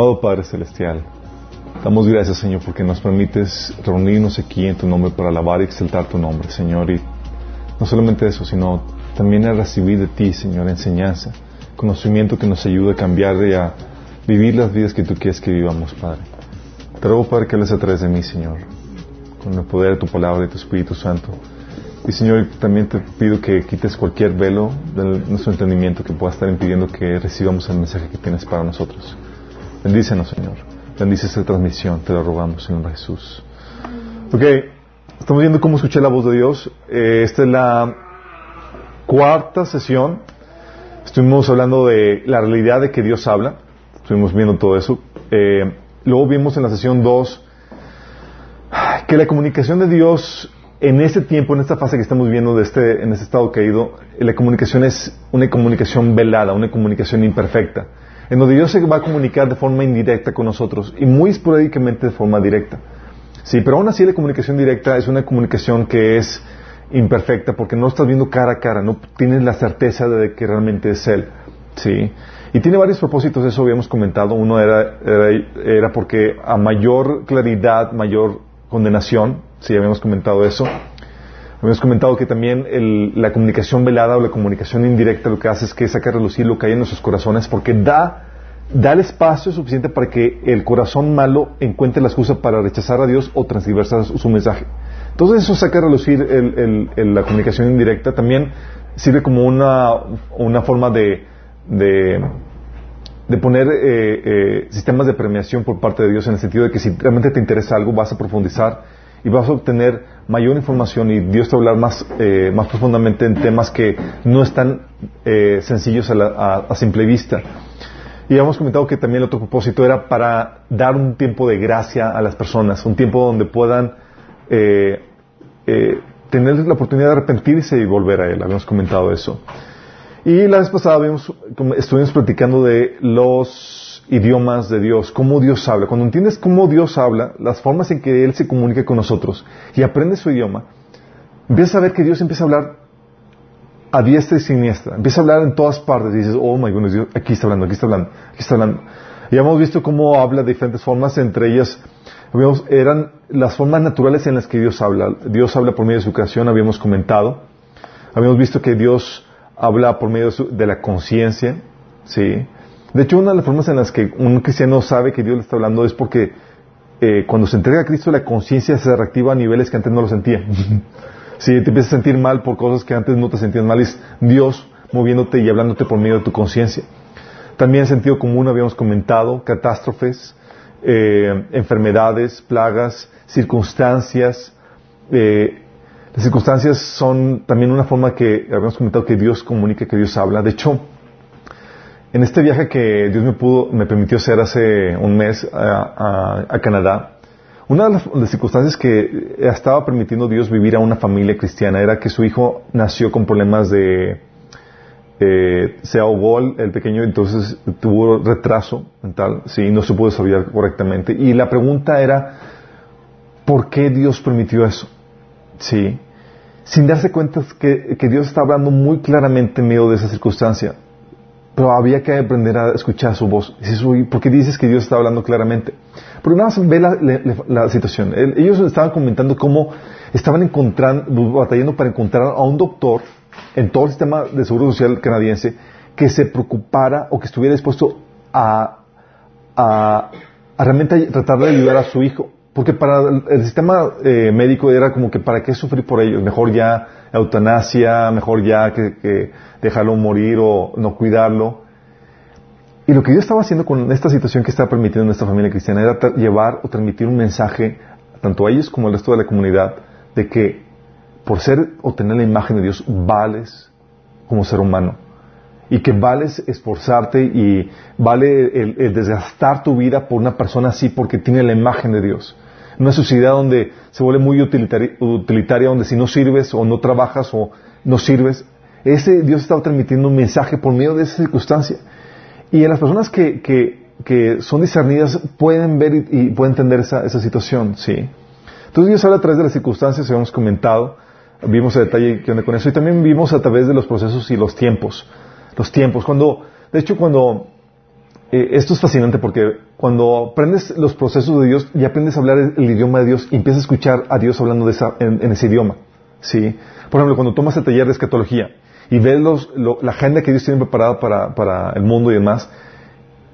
Amado Padre Celestial, damos gracias, Señor, porque nos permites reunirnos aquí en tu nombre para alabar y exaltar tu nombre, Señor. Y no solamente eso, sino también a recibir de ti, Señor, enseñanza, conocimiento que nos ayude a cambiar y a vivir las vidas que tú quieres que vivamos, Padre. Te ruego, Padre, que hables a través de mí, Señor, con el poder de tu palabra y tu Espíritu Santo. Y Señor, también te pido que quites cualquier velo de nuestro entendimiento que pueda estar impidiendo que recibamos el mensaje que tienes para nosotros. Bendícenos, Señor. Bendice esta transmisión, te lo rogamos de Jesús. Ok, estamos viendo cómo escuché la voz de Dios. Eh, esta es la cuarta sesión. Estuvimos hablando de la realidad de que Dios habla. Estuvimos viendo todo eso. Eh, luego vimos en la sesión 2 que la comunicación de Dios en este tiempo, en esta fase que estamos viendo de este, en este estado caído, la comunicación es una comunicación velada, una comunicación imperfecta en donde Dios se va a comunicar de forma indirecta con nosotros y muy esporádicamente de forma directa. Sí, pero aún así la comunicación directa es una comunicación que es imperfecta porque no estás viendo cara a cara, no tienes la certeza de que realmente es Él. Sí. Y tiene varios propósitos, eso habíamos comentado. Uno era, era, porque a mayor claridad, mayor condenación, sí, habíamos comentado eso. Habíamos comentado que también la comunicación velada o la comunicación indirecta lo que hace es que saca a relucir lo que hay en nuestros corazones porque da, da el espacio suficiente para que el corazón malo encuentre la excusa para rechazar a Dios o transversar su, mensaje. Entonces eso saca a relucir la comunicación indirecta. También sirve como una, una forma de, de, poner eh, eh, sistemas de premiación por parte de Dios en el sentido de que si realmente te interesa algo vas a profundizar y vas a obtener mayor información y Dios te va a hablar más, eh, más profundamente en temas que no están eh, sencillos a, simple vista. Y hemos comentado que también el otro propósito era para dar un tiempo de gracia a las personas, un tiempo donde puedan eh, tener la oportunidad de arrepentirse y volver a Él. Habíamos comentado eso. Y la vez pasada estuvimos platicando de los idiomas de Dios, cómo Dios habla. Cuando entiendes cómo Dios habla, las formas en que Él se comunica con nosotros y aprendes su idioma, empiezas a ver que Dios empieza a hablar a diestra y siniestra. Empieza a hablar en todas partes y dices, oh my goodness, Dios, aquí está hablando, aquí está hablando, aquí está hablando. Y hemos visto cómo habla de diferentes formas, entre ellas eran las formas naturales en las que Dios habla. Dios habla por medio de su creación, habíamos comentado. Habíamos visto que Dios habla por medio de, de la conciencia, ¿sí? De hecho, una de las formas en las que un cristiano sabe que Dios le está hablando es porque eh, cuando se entrega a Cristo la conciencia se reactiva a niveles que antes no lo sentía. si te empiezas a sentir mal por cosas que antes no te sentías mal, es Dios moviéndote y hablándote por medio de tu conciencia. También en sentido común habíamos comentado catástrofes, eh, enfermedades, plagas, circunstancias. Eh, las circunstancias son también una forma que habíamos comentado que Dios comunica, que Dios habla. De hecho, en este viaje que Dios me pudo, me permitió hacer hace un mes a, Canadá, una de las, circunstancias que estaba permitiendo Dios vivir a una familia cristiana era que su hijo nació con problemas de, se ahogó el, pequeño, entonces tuvo retraso mental, sí, no se pudo desarrollar correctamente. Y la pregunta era, ¿por qué Dios permitió eso? Sí, sin darse cuenta que, que Dios está hablando muy claramente en medio de esa circunstancia pero había que aprender a escuchar su voz. ¿por qué dices que Dios está hablando claramente? Pero nada más ve la, situación. ellos estaban comentando cómo estaban encontrando, batallando para encontrar a un doctor en todo el sistema de seguro social canadiense que se preocupara o que estuviera dispuesto a, a, realmente tratar de ayudar a su hijo. Porque para el, sistema eh, médico era como que para qué sufrir por ellos, mejor ya eutanasia, mejor ya que, dejarlo morir o no cuidarlo. Y lo que Dios estaba haciendo con esta situación que estaba permitiendo en esta familia cristiana era llevar o transmitir un mensaje tanto a ellos como al resto de la comunidad de que por ser o tener la imagen de Dios vales como ser humano y que vales esforzarte y vale el desgastar tu vida por una persona así porque tiene la imagen de Dios una sociedad donde se vuelve muy utilitaria, donde si no sirves o no trabajas o no sirves, ese Dios estaba transmitiendo un mensaje por medio de esa circunstancia. Y en las personas que, que, son discernidas pueden ver y, pueden entender esa, esa, situación, ¿sí? Entonces Dios habla a través de las circunstancias, habíamos comentado, vimos el detalle que onda con eso, y también vimos a través de los procesos y los tiempos. Los tiempos, cuando, de hecho, cuando eh, esto es fascinante porque cuando aprendes los procesos de Dios y aprendes a hablar el, idioma de Dios empiezas a escuchar a Dios hablando de esa, en, ese idioma. ¿sí? Por ejemplo, cuando tomas el taller de escatología y ves los, la agenda que Dios tiene preparada para, para, el mundo y demás,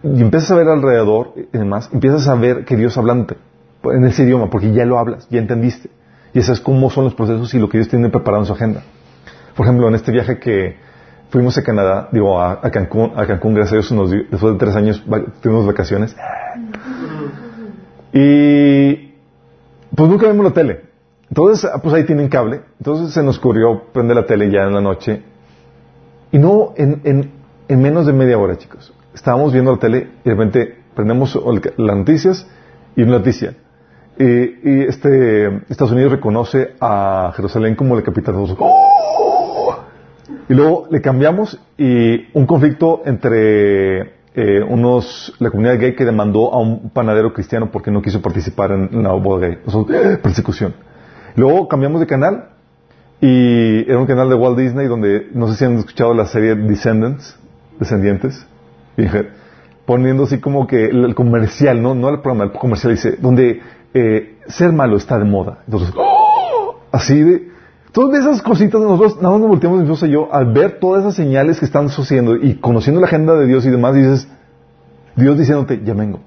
y empiezas a ver alrededor y demás, empiezas a ver que Dios hablante en ese idioma, porque ya lo hablas, ya entendiste. Y eso es cómo son los procesos y lo que Dios tiene preparado en su agenda. Por ejemplo, en este viaje que, fuimos a Canadá, digo, a, Cancún, a Cancún, gracias a Dios, después de tres años tuvimos vacaciones. Y pues nunca vimos la tele. Entonces, pues ahí tienen cable. Entonces se nos ocurrió prender la tele ya en la noche. Y no en, en, en menos de media hora, chicos. Estábamos viendo la tele y de repente prendemos las noticias y una noticia. Y, y, este, Estados Unidos reconoce a Jerusalén como la capital de los... Y luego le cambiamos y un conflicto entre eh, unos, la comunidad gay que demandó a un panadero cristiano porque no quiso participar en la boda gay. persecución. Luego cambiamos de canal y era un canal de Walt Disney donde, no sé si han escuchado la serie Descendants, Descendientes, dije, poniendo así como que el, comercial, no, no el programa, el comercial dice, donde eh, ser malo está de moda. Entonces, así de, Todas esas cositas nosotros nada más nos volteamos mi esposa y yo al ver todas esas señales que están sucediendo y conociendo la agenda de Dios y demás, dices, Dios diciéndote, ya vengo,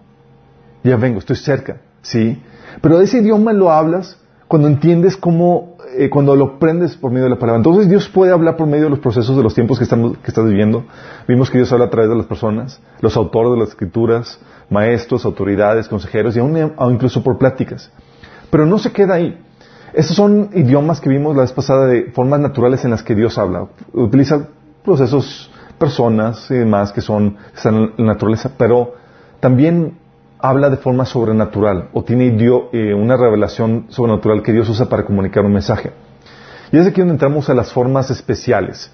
ya vengo, estoy cerca, ¿sí? Pero ese idioma lo hablas cuando entiendes cómo, eh, cuando lo aprendes por medio de la palabra. Entonces Dios puede hablar por medio de los procesos de los tiempos que, estamos, que estás viviendo. Vimos que Dios habla a través de las personas, los autores de las escrituras, maestros, autoridades, consejeros y aún incluso por pláticas. Pero no se queda ahí. Estos son idiomas que vimos la vez pasada de formas naturales en las que Dios habla. Utiliza procesos, personas y demás que son están en la naturaleza, pero también habla de forma sobrenatural o tiene eh, una revelación sobrenatural que Dios usa para comunicar un mensaje. Y es aquí donde entramos a las formas especiales.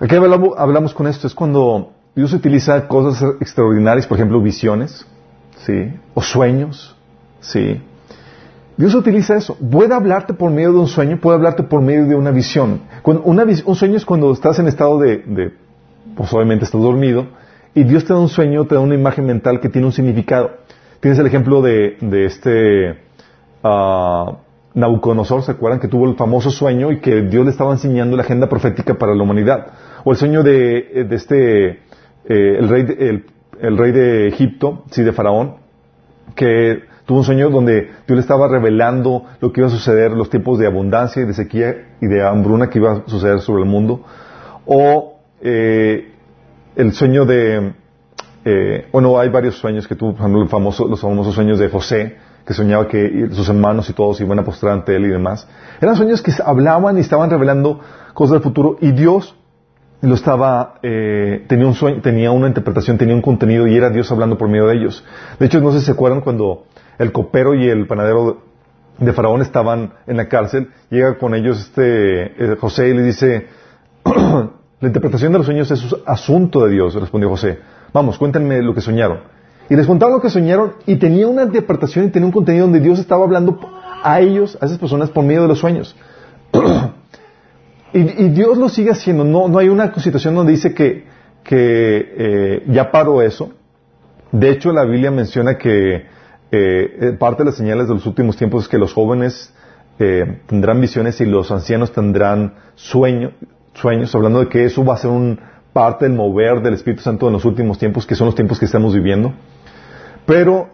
Aquí hablamos, hablamos con esto, es cuando Dios utiliza cosas extraordinarias, por ejemplo, visiones, ¿sí? O sueños, ¿sí? Dios utiliza eso. Puede hablarte por medio de un sueño, puede hablarte por medio de una visión. un sueño es cuando estás en estado de, pues obviamente estás dormido, y Dios te da un sueño, te da una imagen mental que tiene un significado. Tienes el ejemplo de, este uh, Nabucodonosor, ¿se acuerdan? Que tuvo el famoso sueño y que Dios le estaba enseñando la agenda profética para la humanidad. O el sueño de, este, eh, el, rey de, el rey de Egipto, sí, de Faraón, que Tuvo un sueño donde Dios le estaba revelando lo que iba a suceder, los tiempos de abundancia y de sequía y de hambruna que iba a suceder sobre el mundo. O eh, el sueño de, eh, bueno, hay varios sueños que tuvo, por ejemplo, los famosos sueños de José, que soñaba que sus hermanos y todos iban a postrar ante él y demás. Eran sueños que hablaban y estaban revelando cosas del futuro y Dios lo estaba, eh, tenía un sueño, tenía una interpretación, tenía un contenido y era Dios hablando por medio de ellos. De hecho, no sé si se acuerdan cuando el copero y el panadero de Faraón estaban en la cárcel, llega con ellos este eh, José y le dice, la interpretación de los sueños es asunto de Dios, respondió José. Vamos, cuéntenme lo que soñaron. Y les contaron lo que soñaron y tenía una interpretación y tenía un contenido donde Dios estaba hablando a ellos, a esas personas, por medio de los sueños. y, Dios lo sigue haciendo. No, no hay una situación donde dice que, que eh, ya paró eso. De hecho, la Biblia menciona que eh, eh, parte de las señales de los últimos tiempos es que los jóvenes eh, tendrán visiones y los ancianos tendrán sueños, hablando de que eso va a ser un parte del mover del Espíritu Santo en los últimos tiempos, que son los tiempos que estamos viviendo. Pero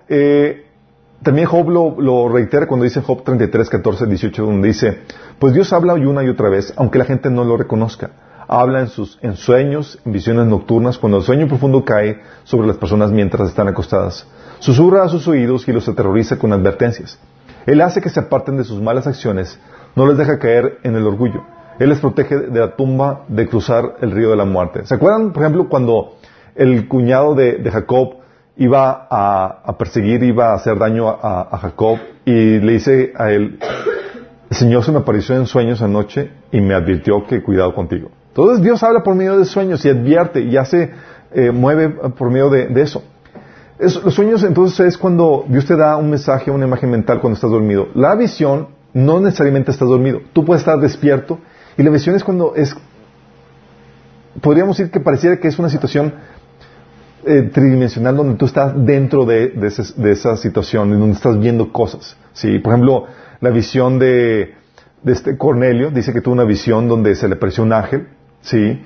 también Job lo, reitera cuando dice Job 33, 14, 18, donde dice, pues Dios habla una y otra vez, aunque la gente no lo reconozca. Habla en sus en sueños, en visiones nocturnas, cuando el sueño profundo cae sobre las personas mientras están acostadas. Susurra a sus oídos y los aterroriza con advertencias. Él hace que se aparten de sus malas acciones, no les deja caer en el orgullo. Él les protege de la tumba de cruzar el río de la muerte. ¿Se acuerdan, por ejemplo, cuando el cuñado de, Jacob iba a, perseguir, iba a hacer daño a, Jacob y le dice a él, el Señor se me apareció en sueños anoche y me advirtió que cuidado contigo. Entonces Dios habla por medio de sueños y advierte y hace, eh, mueve por medio de eso los sueños entonces es cuando Dios te da un mensaje, una imagen mental cuando estás dormido. La visión no necesariamente estás dormido. Tú puedes estar despierto y la visión es cuando es, podríamos decir que pareciera que es una situación eh, tridimensional donde tú estás dentro de, de, esa situación, donde estás viendo cosas. ¿sí? Por ejemplo, la visión de, de este Cornelio, dice que tuvo una visión donde se le apareció un ángel. ¿Sí?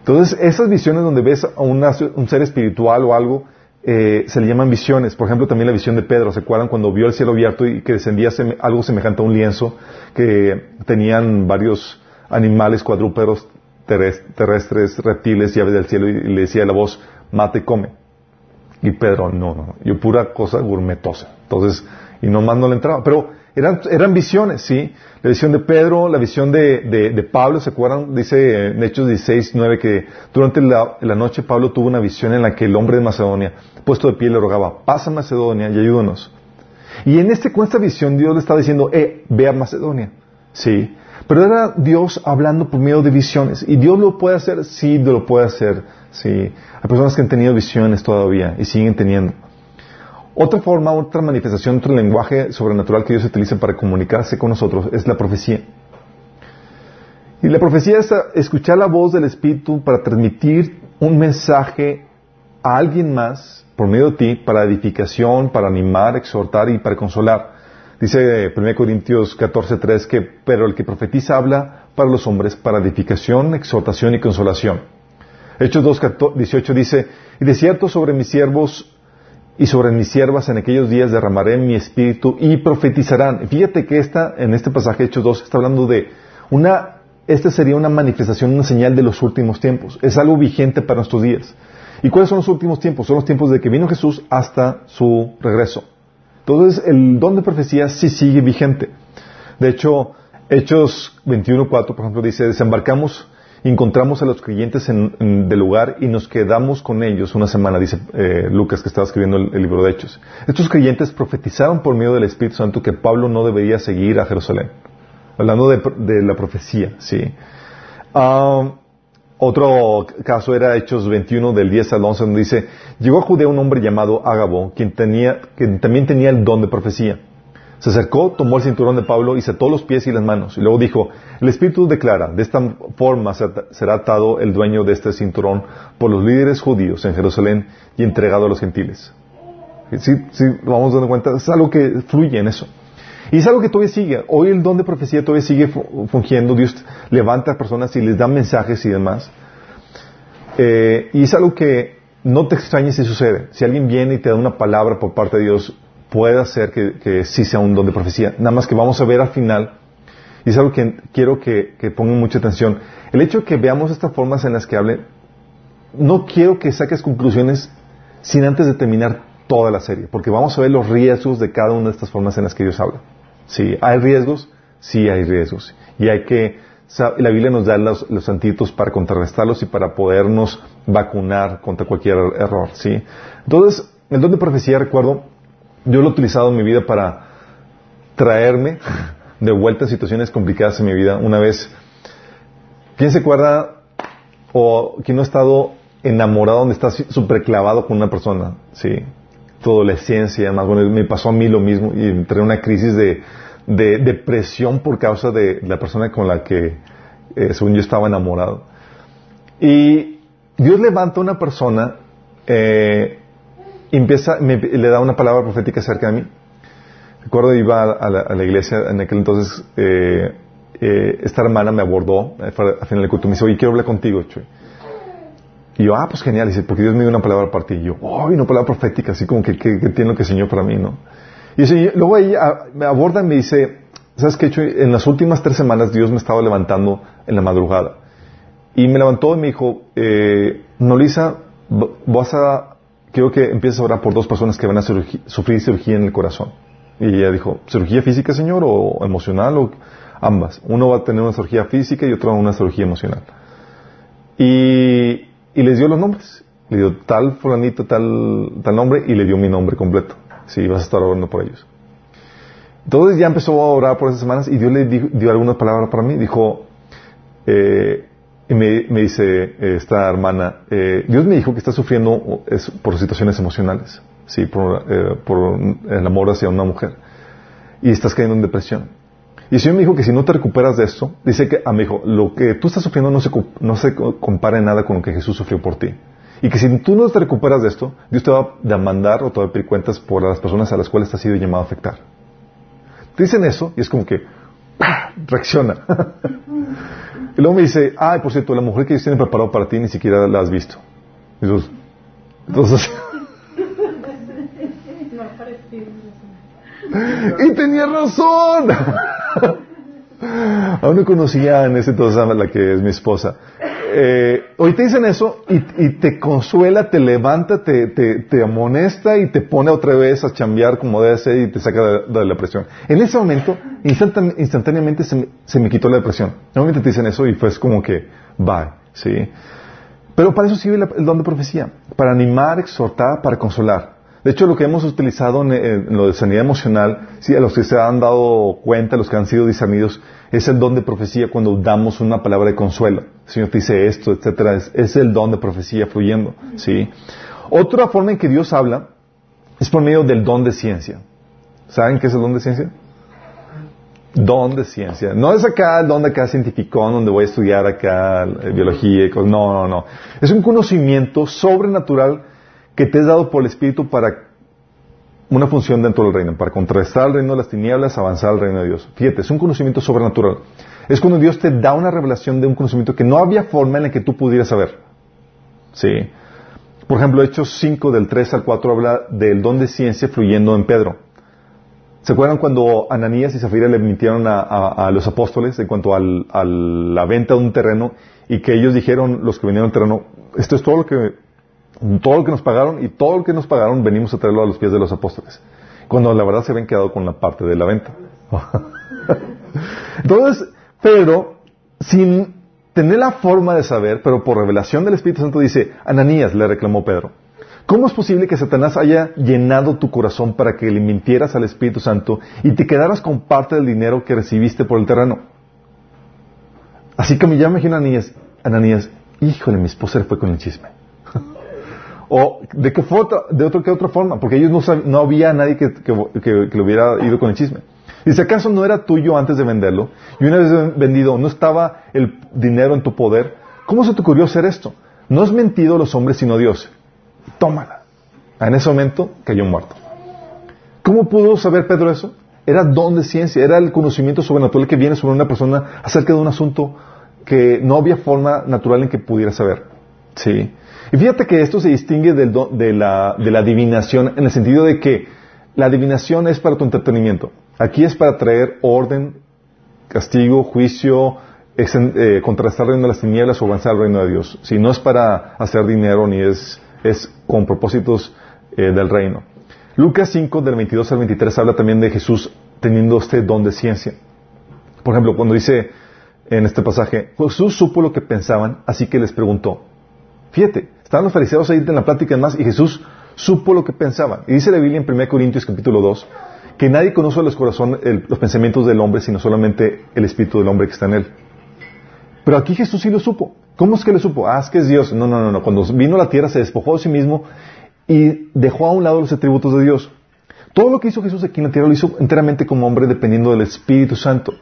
Entonces, esas visiones donde ves a un ser espiritual o algo, eh, se le llaman visiones. Por ejemplo, también la visión de Pedro. ¿Se acuerdan cuando vio el cielo abierto y que descendía algo semejante a un lienzo que tenían varios animales cuadrúpedos terrestres, reptiles y aves del cielo y le decía la voz, mate, come. Y Pedro, no, no, yo pura cosa gourmetosa. Entonces, y nomás no le entraba. Pero eran, eran visiones, ¿sí? La visión de Pedro, la visión de, de, Pablo, ¿se acuerdan? Dice en Hechos 16, 9 que durante la, la, noche Pablo tuvo una visión en la que el hombre de Macedonia, puesto de pie, le rogaba, pasa a Macedonia y ayúdanos. Y en este, con esta visión Dios le estaba diciendo, eh, ve a Macedonia. ¿Sí? Pero era Dios hablando por medio de visiones. ¿Y Dios lo puede hacer? Sí, lo puede hacer. Sí. Hay personas que han tenido visiones todavía y siguen teniendo. Otra forma, otra manifestación, otro lenguaje sobrenatural que Dios utiliza para comunicarse con nosotros es la profecía. Y la profecía es escuchar la voz del Espíritu para transmitir un mensaje a alguien más por medio de ti para edificación, para animar, exhortar y para consolar. Dice 1 Corintios 14:3 que, pero el que profetiza habla para los hombres para edificación, exhortación y consolación. Hechos 2:18 dice, y de cierto sobre mis siervos y sobre mis siervas en aquellos días derramaré mi espíritu y profetizarán. Fíjate que esta, en este pasaje Hechos 2 está hablando de una, esta sería una manifestación, una señal de los últimos tiempos. Es algo vigente para nuestros días. ¿Y cuáles son los últimos tiempos? Son los tiempos de que vino Jesús hasta su regreso. Entonces, el don de profecía sí sigue vigente. De hecho, Hechos 21.4, por ejemplo, dice, desembarcamos encontramos a los creyentes en, del lugar y nos quedamos con ellos una semana, dice eh, Lucas que estaba escribiendo el, libro de Hechos. Estos creyentes profetizaron por medio del Espíritu Santo que Pablo no debería seguir a Jerusalén. Hablando de, la profecía, sí. Ah, otro caso era Hechos 21 del 10 al 11 donde dice, llegó a Judea un hombre llamado Ágabo, quien, tenía, quien también tenía el don de profecía. Se acercó, tomó el cinturón de Pablo y ató los pies y las manos. Y luego dijo, el Espíritu declara, de esta forma será atado el dueño de este cinturón por los líderes judíos en Jerusalén y entregado a los gentiles. Sí, sí, vamos dando cuenta, es algo que fluye en eso. Y es algo que todavía sigue. Hoy el don de profecía todavía sigue fungiendo. Dios levanta a personas y les da mensajes y demás. Eh, y es algo que no te extrañes si sucede. Si alguien viene y te da una palabra por parte de Dios, puede hacer que, sí sea un don de profecía. Nada más que vamos a ver al final, y es algo que quiero que, pongan mucha atención, el hecho de que veamos estas formas en las que hable, no quiero que saques conclusiones sin antes de terminar toda la serie, porque vamos a ver los riesgos de cada una de estas formas en las que Dios habla. Sí, hay riesgos, sí hay riesgos, y hay que, la Biblia nos da los, los para contrarrestarlos y para podernos vacunar contra cualquier error, ¿sí? Entonces, el don de profecía, recuerdo, yo lo he utilizado en mi vida para traerme de vuelta a situaciones complicadas en mi vida. Una vez, ¿quién se acuerda o quién no ha estado enamorado donde está súper clavado con una persona? Sí, tu adolescencia, más bueno, me pasó a mí lo mismo y entré en una crisis de, depresión por causa de la persona con la que, eh, según yo, estaba enamorado. Y Dios levanta a una persona eh, empieza, le da una palabra profética cerca de mí. Recuerdo iba a la, iglesia en aquel entonces, eh, eh, esta hermana me abordó al final del culto, me dice, oye, quiero hablar contigo, Chuy. Y yo, ah, pues genial, dice, porque Dios me dio una palabra para ti. Y yo, oh, una palabra profética, así como que, que, que tiene lo que enseñó para mí, ¿no? Y luego ella me aborda y me dice, ¿sabes qué, Chuy? En las últimas tres semanas Dios me estaba levantando en la madrugada. Y me levantó y me dijo, eh, Nolisa, vas a quiero que empieces a orar por dos personas que van a sufrir cirugía en el corazón. Y ella dijo, ¿cirugía física, Señor, o emocional, o ambas? Uno va a tener una cirugía física y otro una cirugía emocional. Y, y les dio los nombres. Le dio tal fulanito, tal, tal nombre, y le dio mi nombre completo. Sí, vas a estar orando por ellos. Entonces ya empezó a orar por esas semanas y Dios le dio, algunas palabras para mí. Dijo, eh, y me, dice esta hermana, eh, Dios me dijo que está sufriendo por situaciones emocionales, sí, por, eh, el amor hacia una mujer. Y estás cayendo en depresión. Y el Señor me dijo que si no te recuperas de esto, dice que, a ah, mi hijo, lo que tú estás sufriendo no se, no se compara en nada con lo que Jesús sufrió por ti. Y que si tú no te recuperas de esto, Dios te va a demandar o te va a pedir cuentas por las personas a las cuales te has sido llamado a afectar. Te dicen eso y es como que reacciona. y luego me dice, ay, por cierto, la mujer que Dios tiene preparado para ti ni siquiera la has visto. Entonces y tenía razón. Aún no conocía en ese entonces a la que es mi esposa. Eh, hoy te dicen eso y, te consuela, te levanta, te, te, amonesta y te pone otra vez a chambear como debe ser y te saca de, la depresión. En ese momento, instantáneamente se me, se me, quitó la depresión. Normalmente te dicen eso y fue como que, bye, ¿sí? Pero para eso sirve el don de profecía, para animar, exhortar, para consolar. De hecho, lo que hemos utilizado en, lo de sanidad emocional, sí, a los que se han dado cuenta, los que han sido discernidos, es el don de profecía cuando damos una palabra de consuelo. El Señor te dice esto, etcétera. Es, el don de profecía fluyendo. ¿sí? Otra forma en que Dios habla es por medio del don de ciencia. ¿Saben qué es el don de ciencia? Don de ciencia. No es acá el don de acá científico, donde voy a estudiar acá eh, biología y cosas. No, no, no. Es un conocimiento sobrenatural que te es dado por el Espíritu para una función dentro del reino, para contrastar el reino de las tinieblas, avanzar al reino de Dios. Fíjate, es un conocimiento sobrenatural. Es cuando Dios te da una revelación de un conocimiento que no había forma en la que tú pudieras saber. ¿Sí? Por ejemplo, Hechos 5 del 3 al 4 habla del don de ciencia fluyendo en Pedro. ¿Se acuerdan cuando Ananías y Zafira le mintieron a, los apóstoles en cuanto a la venta de un terreno y que ellos dijeron, los que vendieron el terreno, esto es todo lo que todo lo que nos pagaron y todo lo que nos pagaron venimos a traerlo a los pies de los apóstoles. Cuando la verdad se habían quedado con la parte de la venta. Entonces, Pedro, sin tener la forma de saber, pero por revelación del Espíritu Santo dice, Ananías le reclamó Pedro, ¿cómo es posible que Satanás haya llenado tu corazón para que le mintieras al Espíritu Santo y te quedaras con parte del dinero que recibiste por el terreno? Así que me llama Ananías, Ananías, híjole, mi esposa fue con el chisme. ¿O de qué, de otra, qué otra forma? Porque ellos no, no había nadie que, que, le hubiera ido con el chisme. Dice, ¿acaso no era tuyo antes de venderlo? Y una vez vendido, ¿no estaba el dinero en tu poder? ¿Cómo se te ocurrió hacer esto? No has mentido los hombres sino Dios. Tómala. En ese momento cayó muerto. ¿Cómo pudo saber Pedro eso? Era don de ciencia, era el conocimiento sobrenatural que viene sobre una persona acerca de un asunto que no había forma natural en que pudiera saber. Sí. Y fíjate que esto se distingue de, la, adivinación en el sentido de que la adivinación es para tu entretenimiento. Aquí es para traer orden, castigo, juicio, eh, contrastar el reino de las tinieblas o avanzar al reino de Dios. Si no es para hacer dinero ni es, es con propósitos eh, del reino. Lucas 5, del 22 al 23, habla también de Jesús teniendo este don de ciencia. Por ejemplo, cuando dice en este pasaje, Jesús supo lo que pensaban, así que les preguntó. Fíjate, Estaban los fariseos ahí en la plática más y Jesús supo lo que pensaban. Y dice la Biblia en 1 Corintios capítulo 2 que nadie conoce los corazones, los pensamientos del hombre, sino solamente el espíritu del hombre que está en él. Pero aquí Jesús sí lo supo. ¿Cómo es que lo supo? Ah, es que es Dios. No, no, no, no. Cuando vino a la tierra se despojó de sí mismo y dejó a un lado los atributos de Dios. Todo lo que hizo Jesús aquí en la tierra lo hizo enteramente como hombre dependiendo del Espíritu Santo.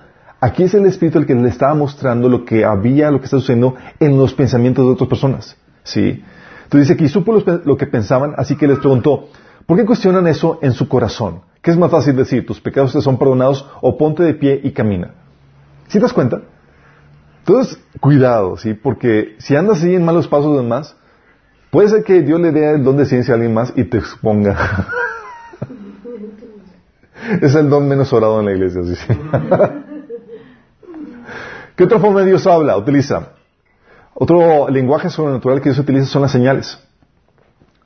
Aquí es el Espíritu el que le estaba mostrando lo que había, lo que está sucediendo en los pensamientos de otras personas. ¿Sí? Entonces dice que supo lo que pensaban, así que les preguntó, ¿por qué cuestionan eso en su corazón? ¿Qué es más fácil decir? ¿Tus pecados te son perdonados o ponte de pie y camina? ¿Sí te das cuenta? Entonces, cuidado, ¿sí? Porque si andas así en malos pasos de demás, puede ser que Dios le dé el don de ciencia a alguien más y te exponga. es el don menos orado en la iglesia, ¿sí? ¿Qué otra forma Dios habla? Utiliza otro lenguaje sobrenatural que Dios utiliza son las señales.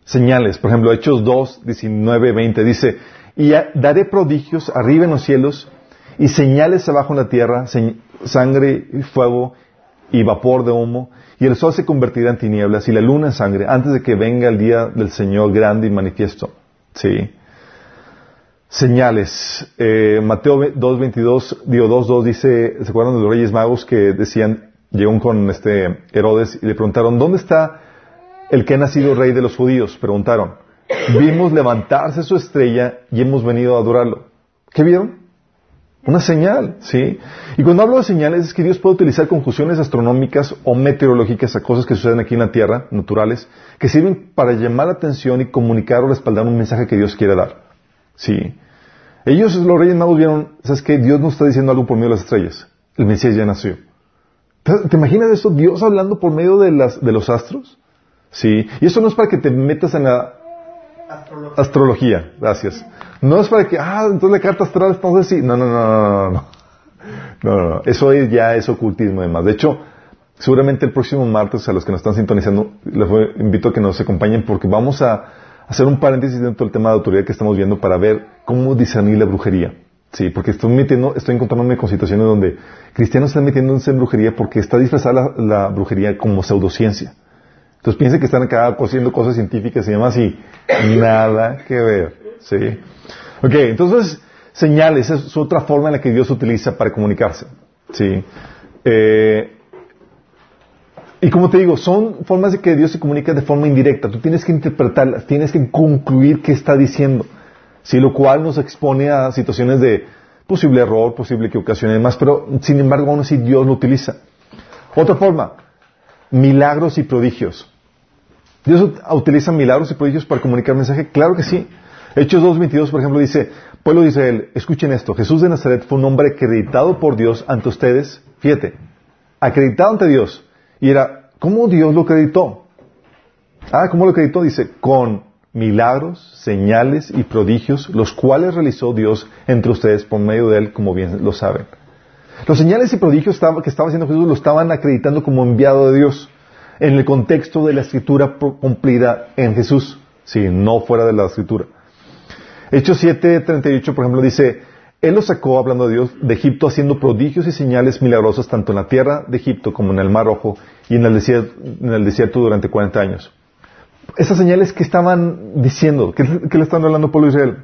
Señales, por ejemplo, Hechos 2, 19, 20 dice, y daré prodigios arriba en los cielos y señales abajo en la tierra, sangre y fuego y vapor de humo, y el sol se convertirá en tinieblas y la luna en sangre antes de que venga el día del Señor grande y manifiesto. Sí. Señales. Eh, Mateo 2.22, digo 2.2 dice, ¿se acuerdan de los reyes magos que decían, Llegó con este Herodes y le preguntaron, ¿dónde está el que ha nacido rey de los judíos? Preguntaron. Vimos levantarse su estrella y hemos venido a adorarlo. ¿Qué vieron? Una señal, ¿sí? Y cuando hablo de señales es que Dios puede utilizar conjunciones astronómicas o meteorológicas a cosas que suceden aquí en la Tierra, naturales, que sirven para llamar la atención y comunicar o respaldar un mensaje que Dios quiere dar. ¿Sí? Ellos, los reyes magos, vieron, ¿sabes qué? Dios nos está diciendo algo por medio de las estrellas. El Mesías ya nació. ¿Te imaginas eso? Dios hablando por medio de, las, de los astros. Sí. Y eso no es para que te metas en la astrología. Gracias. No es para que, ah, entonces la carta astral entonces sí. No, no, no, no, no. No, no, no. Eso ya es ocultismo además. De hecho, seguramente el próximo martes a los que nos están sintonizando, les invito a que nos acompañen porque vamos a hacer un paréntesis dentro del tema de autoridad que estamos viendo para ver cómo discernir la brujería. Sí, porque estoy metiendo, estoy encontrándome con situaciones donde cristianos están metiéndose en brujería porque está disfrazada la, brujería como pseudociencia. Entonces piensen que están acá haciendo cosas científicas y demás y nada que ver. ¿sí? Ok, entonces señales es otra forma en la que Dios utiliza para comunicarse. ¿sí? Eh, y como te digo, son formas de que Dios se comunica de forma indirecta. Tú tienes que interpretarlas, tienes que concluir qué está diciendo. Sí, lo cual nos expone a situaciones de posible error, posible equivocación y demás, pero sin embargo aún así Dios lo utiliza. Otra forma, milagros y prodigios. ¿Dios utiliza milagros y prodigios para comunicar mensaje? Claro que sí. Hechos 2.22, por ejemplo, dice, pueblo de Israel, escuchen esto, Jesús de Nazaret fue un hombre acreditado por Dios ante ustedes, fíjate, acreditado ante Dios. Y era, ¿cómo Dios lo acreditó? Ah, ¿cómo lo acreditó? Dice, con milagros, señales y prodigios, los cuales realizó Dios entre ustedes por medio de él, como bien lo saben. Los señales y prodigios que estaba haciendo Jesús lo estaban acreditando como enviado de Dios en el contexto de la escritura cumplida en Jesús, si no fuera de la escritura. Hechos 7:38, por ejemplo, dice, Él los sacó, hablando de Dios, de Egipto, haciendo prodigios y señales milagrosas tanto en la tierra de Egipto como en el Mar Rojo y en el desierto, durante 40 años esas señales que estaban diciendo, que, le están hablando de Israel,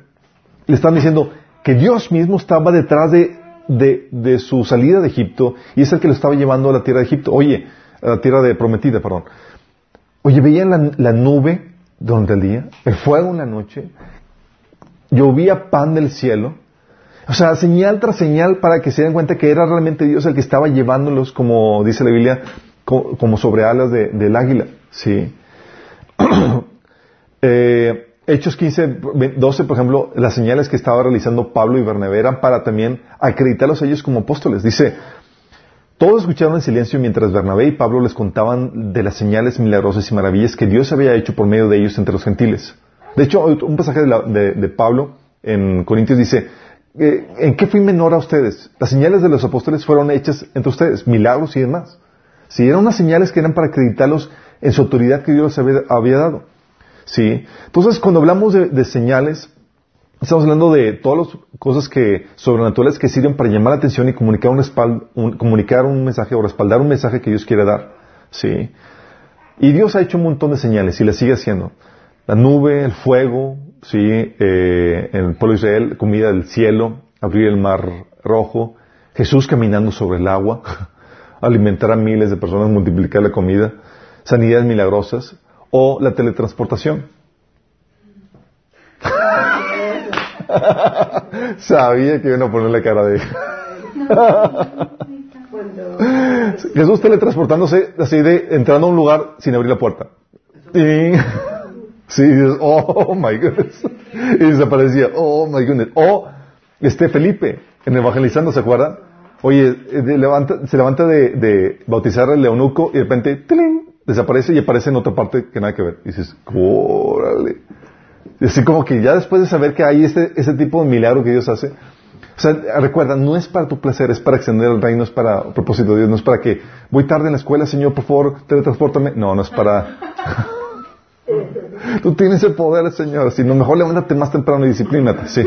le están diciendo que Dios mismo estaba detrás de, de, su salida de Egipto y es el que lo estaba llevando a la tierra de Egipto, oye, a la tierra de prometida, perdón. Oye, veían la, nube durante el día, el fuego en la noche, llovía pan del cielo, o sea, señal tras señal para que se den cuenta que era realmente Dios el que estaba llevándolos, como dice la Biblia, como, sobre alas del águila, ¿sí? Eh, Hechos 15, 12, por ejemplo, las señales que estaba realizando Pablo y Bernabé eran para también acreditarlos a ellos como apóstoles. Dice, todos escucharon en silencio mientras Bernabé y Pablo les contaban de las señales milagrosas y maravillas que Dios había hecho por medio de ellos entre los gentiles. De hecho, un pasaje de, Pablo en Corintios dice, eh, ¿en qué fui menor a ustedes? Las señales de los apóstoles fueron hechas entre ustedes, milagros y demás. Si eran unas señales que eran para acreditarlos en su autoridad que Dios había, dado. ¿Sí? Entonces, cuando hablamos de, señales, estamos hablando de todas las cosas que, sobrenaturales que sirven para llamar la atención y comunicar un, comunicar un mensaje o respaldar un mensaje que Dios quiere dar. ¿Sí? Y Dios ha hecho un montón de señales y las sigue haciendo. La nube, el fuego, ¿sí? Eh, el pueblo de Israel, comida del cielo, abrir el mar rojo, Jesús caminando sobre el agua, alimentar a miles de personas, multiplicar la comida sanidades milagrosas o la teletransportación. Sabía que iban a poner la cara de... Jesús teletransportándose así de entrando a un lugar sin abrir la puerta. Y, sí, oh my goodness. Y desaparecía, oh my goodness. O este Felipe, en Evangelizando, ¿se acuerdan? Oye, eh, se levanta de, bautizar el eunuco y de repente, desaparece y aparece en otra parte que nada que ver. Y dices, órale. Y así como que ya después de saber que hay este, ese tipo de milagro que Dios hace, o sea, recuerda, no es para tu placer, es para extender el reino, es para propósito de Dios, no es para que voy tarde en la escuela, Señor, por favor, teletransportame. No, no es para... Tú tienes el poder, Señor, si no, mejor levántate más temprano y disciplínate, sí.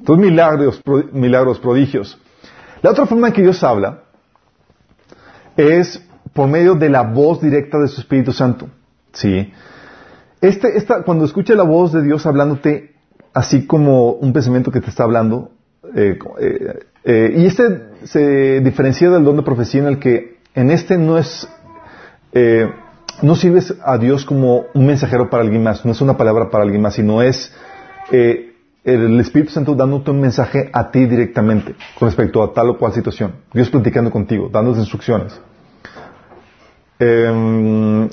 Entonces, milagros, milagros, prodigios. La otra forma en que Dios habla es por medio de la voz directa de su Espíritu Santo. ¿Sí? Este, esta, cuando escucha la voz de Dios hablándote así como un pensamiento que te está hablando, eh, eh, eh, y este se diferencia del don de profecía en el que en este no es, no sirves a Dios como un mensajero para alguien más, no es una palabra para alguien más, sino es, el Espíritu Santo dándote un mensaje a ti directamente con respecto a tal o cual situación. Dios platicando contigo, dándote instrucciones. Em,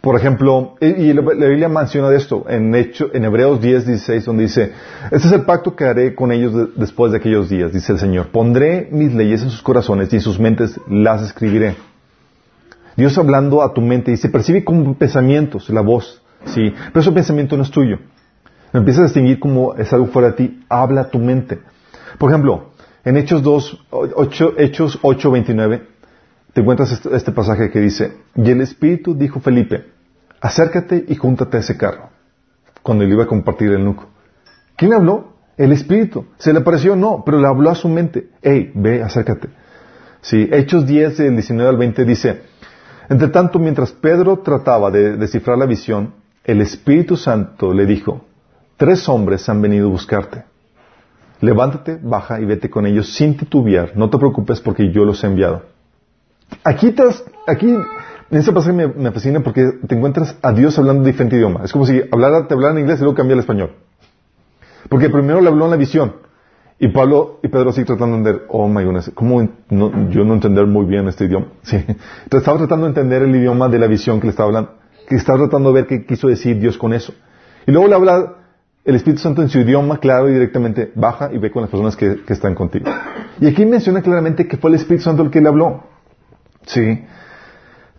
por ejemplo, y la, Biblia menciona de esto en, hecho, en Hebreos 10, 16, donde dice, este es el pacto que haré con ellos después de aquellos días, dice el Señor. Pondré mis leyes en sus corazones y en sus mentes las escribiré. Dios hablando a tu mente dice, percibe como pensamientos la voz, sí, pero ese pensamiento no es tuyo. Empieza a distinguir como es algo fuera de ti, habla a tu mente. Por ejemplo, en Hechos 2, 8, Hechos 8, 29, te encuentras este, este, pasaje que dice, y el Espíritu dijo Felipe, acércate y júntate a ese carro, cuando él iba a compartir el nuco. ¿Quién le habló? El Espíritu. ¿Se le apareció? No, pero le habló a su mente. Hey, ve, acércate. Sí, Hechos 10, del 19 al 20 dice, entre tanto, mientras Pedro trataba de descifrar la visión, el Espíritu Santo le dijo, tres hombres han venido a buscarte. Levántate, baja y vete con ellos sin titubear. No te preocupes porque yo los he enviado. Aquí, aquí en ese pasaje me, fascina porque te encuentras a Dios hablando diferente idioma. Es como si hablara, te hablara en inglés y luego cambiara al español. Porque primero le habló en la visión. Y Pablo y Pedro así tratando de entender, oh my goodness, ¿cómo yo no entender muy bien este idioma? Entonces estaba tratando de entender el idioma de la visión que le estaba hablando, que estaba tratando de ver qué quiso decir Dios con eso. Y luego le habla el Espíritu Santo en su idioma claro y directamente, baja y ve con las personas que, están contigo. Y aquí menciona claramente que fue el Espíritu Santo el que le habló. Sí.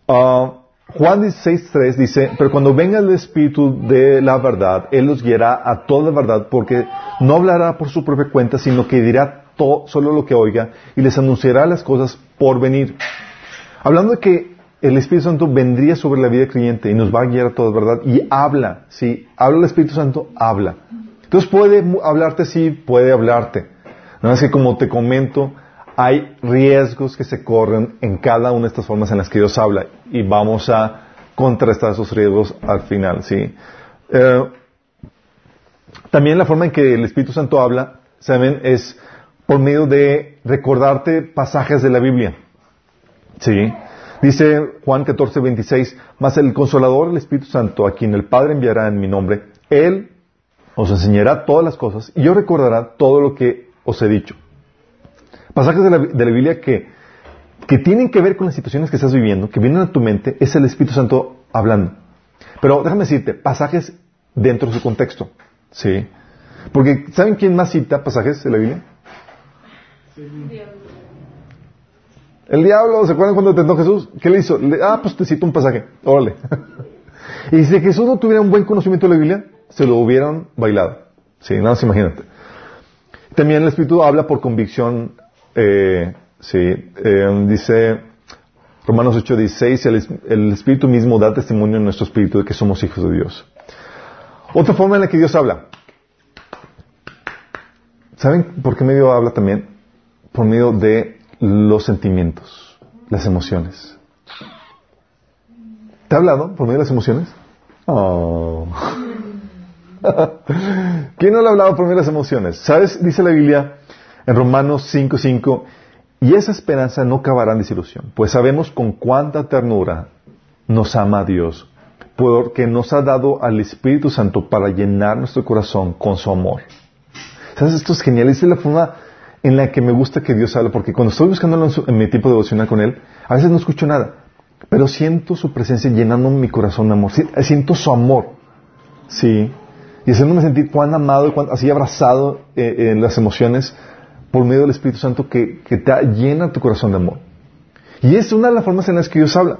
Uh, Juan 16.3 dice, pero cuando venga el Espíritu de la verdad, Él los guiará a toda verdad, porque no hablará por su propia cuenta, sino que dirá todo, solo lo que oiga y les anunciará las cosas por venir. Hablando de que el Espíritu Santo vendría sobre la vida creyente y nos va a guiar a toda verdad y habla, ¿sí? Habla el Espíritu Santo, habla. Entonces puede hablarte, sí, puede hablarte. No es que como te comento, hay riesgos que se corren en cada una de estas formas en las que Dios habla y vamos a contrastar esos riesgos al final, ¿sí? Eh, también la forma en que el Espíritu Santo habla, saben, es por medio de recordarte pasajes de la Biblia, ¿sí? Dice Juan 14, 26, mas el consolador, el Espíritu Santo, a quien el Padre enviará en mi nombre, Él os enseñará todas las cosas y yo recordará todo lo que os he dicho pasajes de la, Biblia que, que tienen que ver con las situaciones que estás viviendo, que vienen a tu mente, es el Espíritu Santo hablando. Pero déjame decirte, pasajes dentro de su contexto. ¿Sí? Porque, ¿saben quién más cita pasajes de la Biblia? El diablo, ¿se acuerdan cuando tentó Jesús? ¿Qué le hizo? ah, pues te cito un pasaje. Órale. y si Jesús no tuviera un buen conocimiento de la Biblia, se lo hubieran bailado. Sí, nada más imagínate. También el Espíritu habla por convicción eh, sí, eh, dice Romanos 8, 16, el, Espíritu mismo da testimonio en nuestro espíritu de que somos hijos de Dios. Otra forma en la que Dios habla. ¿Saben por qué medio habla también? Por medio de los sentimientos, las emociones. ¿Te ha hablado por medio de las emociones? Oh. ¿Quién no le ha hablado por medio de las emociones? ¿Sabes? Dice la Biblia en Romanos 5:5, y esa esperanza no acabará en desilusión, pues sabemos con cuánta ternura nos ama Dios, porque nos ha dado al Espíritu Santo para llenar nuestro corazón con su amor. ¿Sabes? Esto es genial. Esa es la forma en la que me gusta que Dios hable, porque cuando estoy buscándolo en, mi tiempo devocional con Él, a veces no escucho nada, pero siento su presencia llenando mi corazón de amor. Siento su amor. Sí. Y haciéndome sentir cuán amado cuán, así abrazado eh, en las emociones por medio del Espíritu Santo que, te llena tu corazón de amor. Y es una de las formas en las que Dios habla.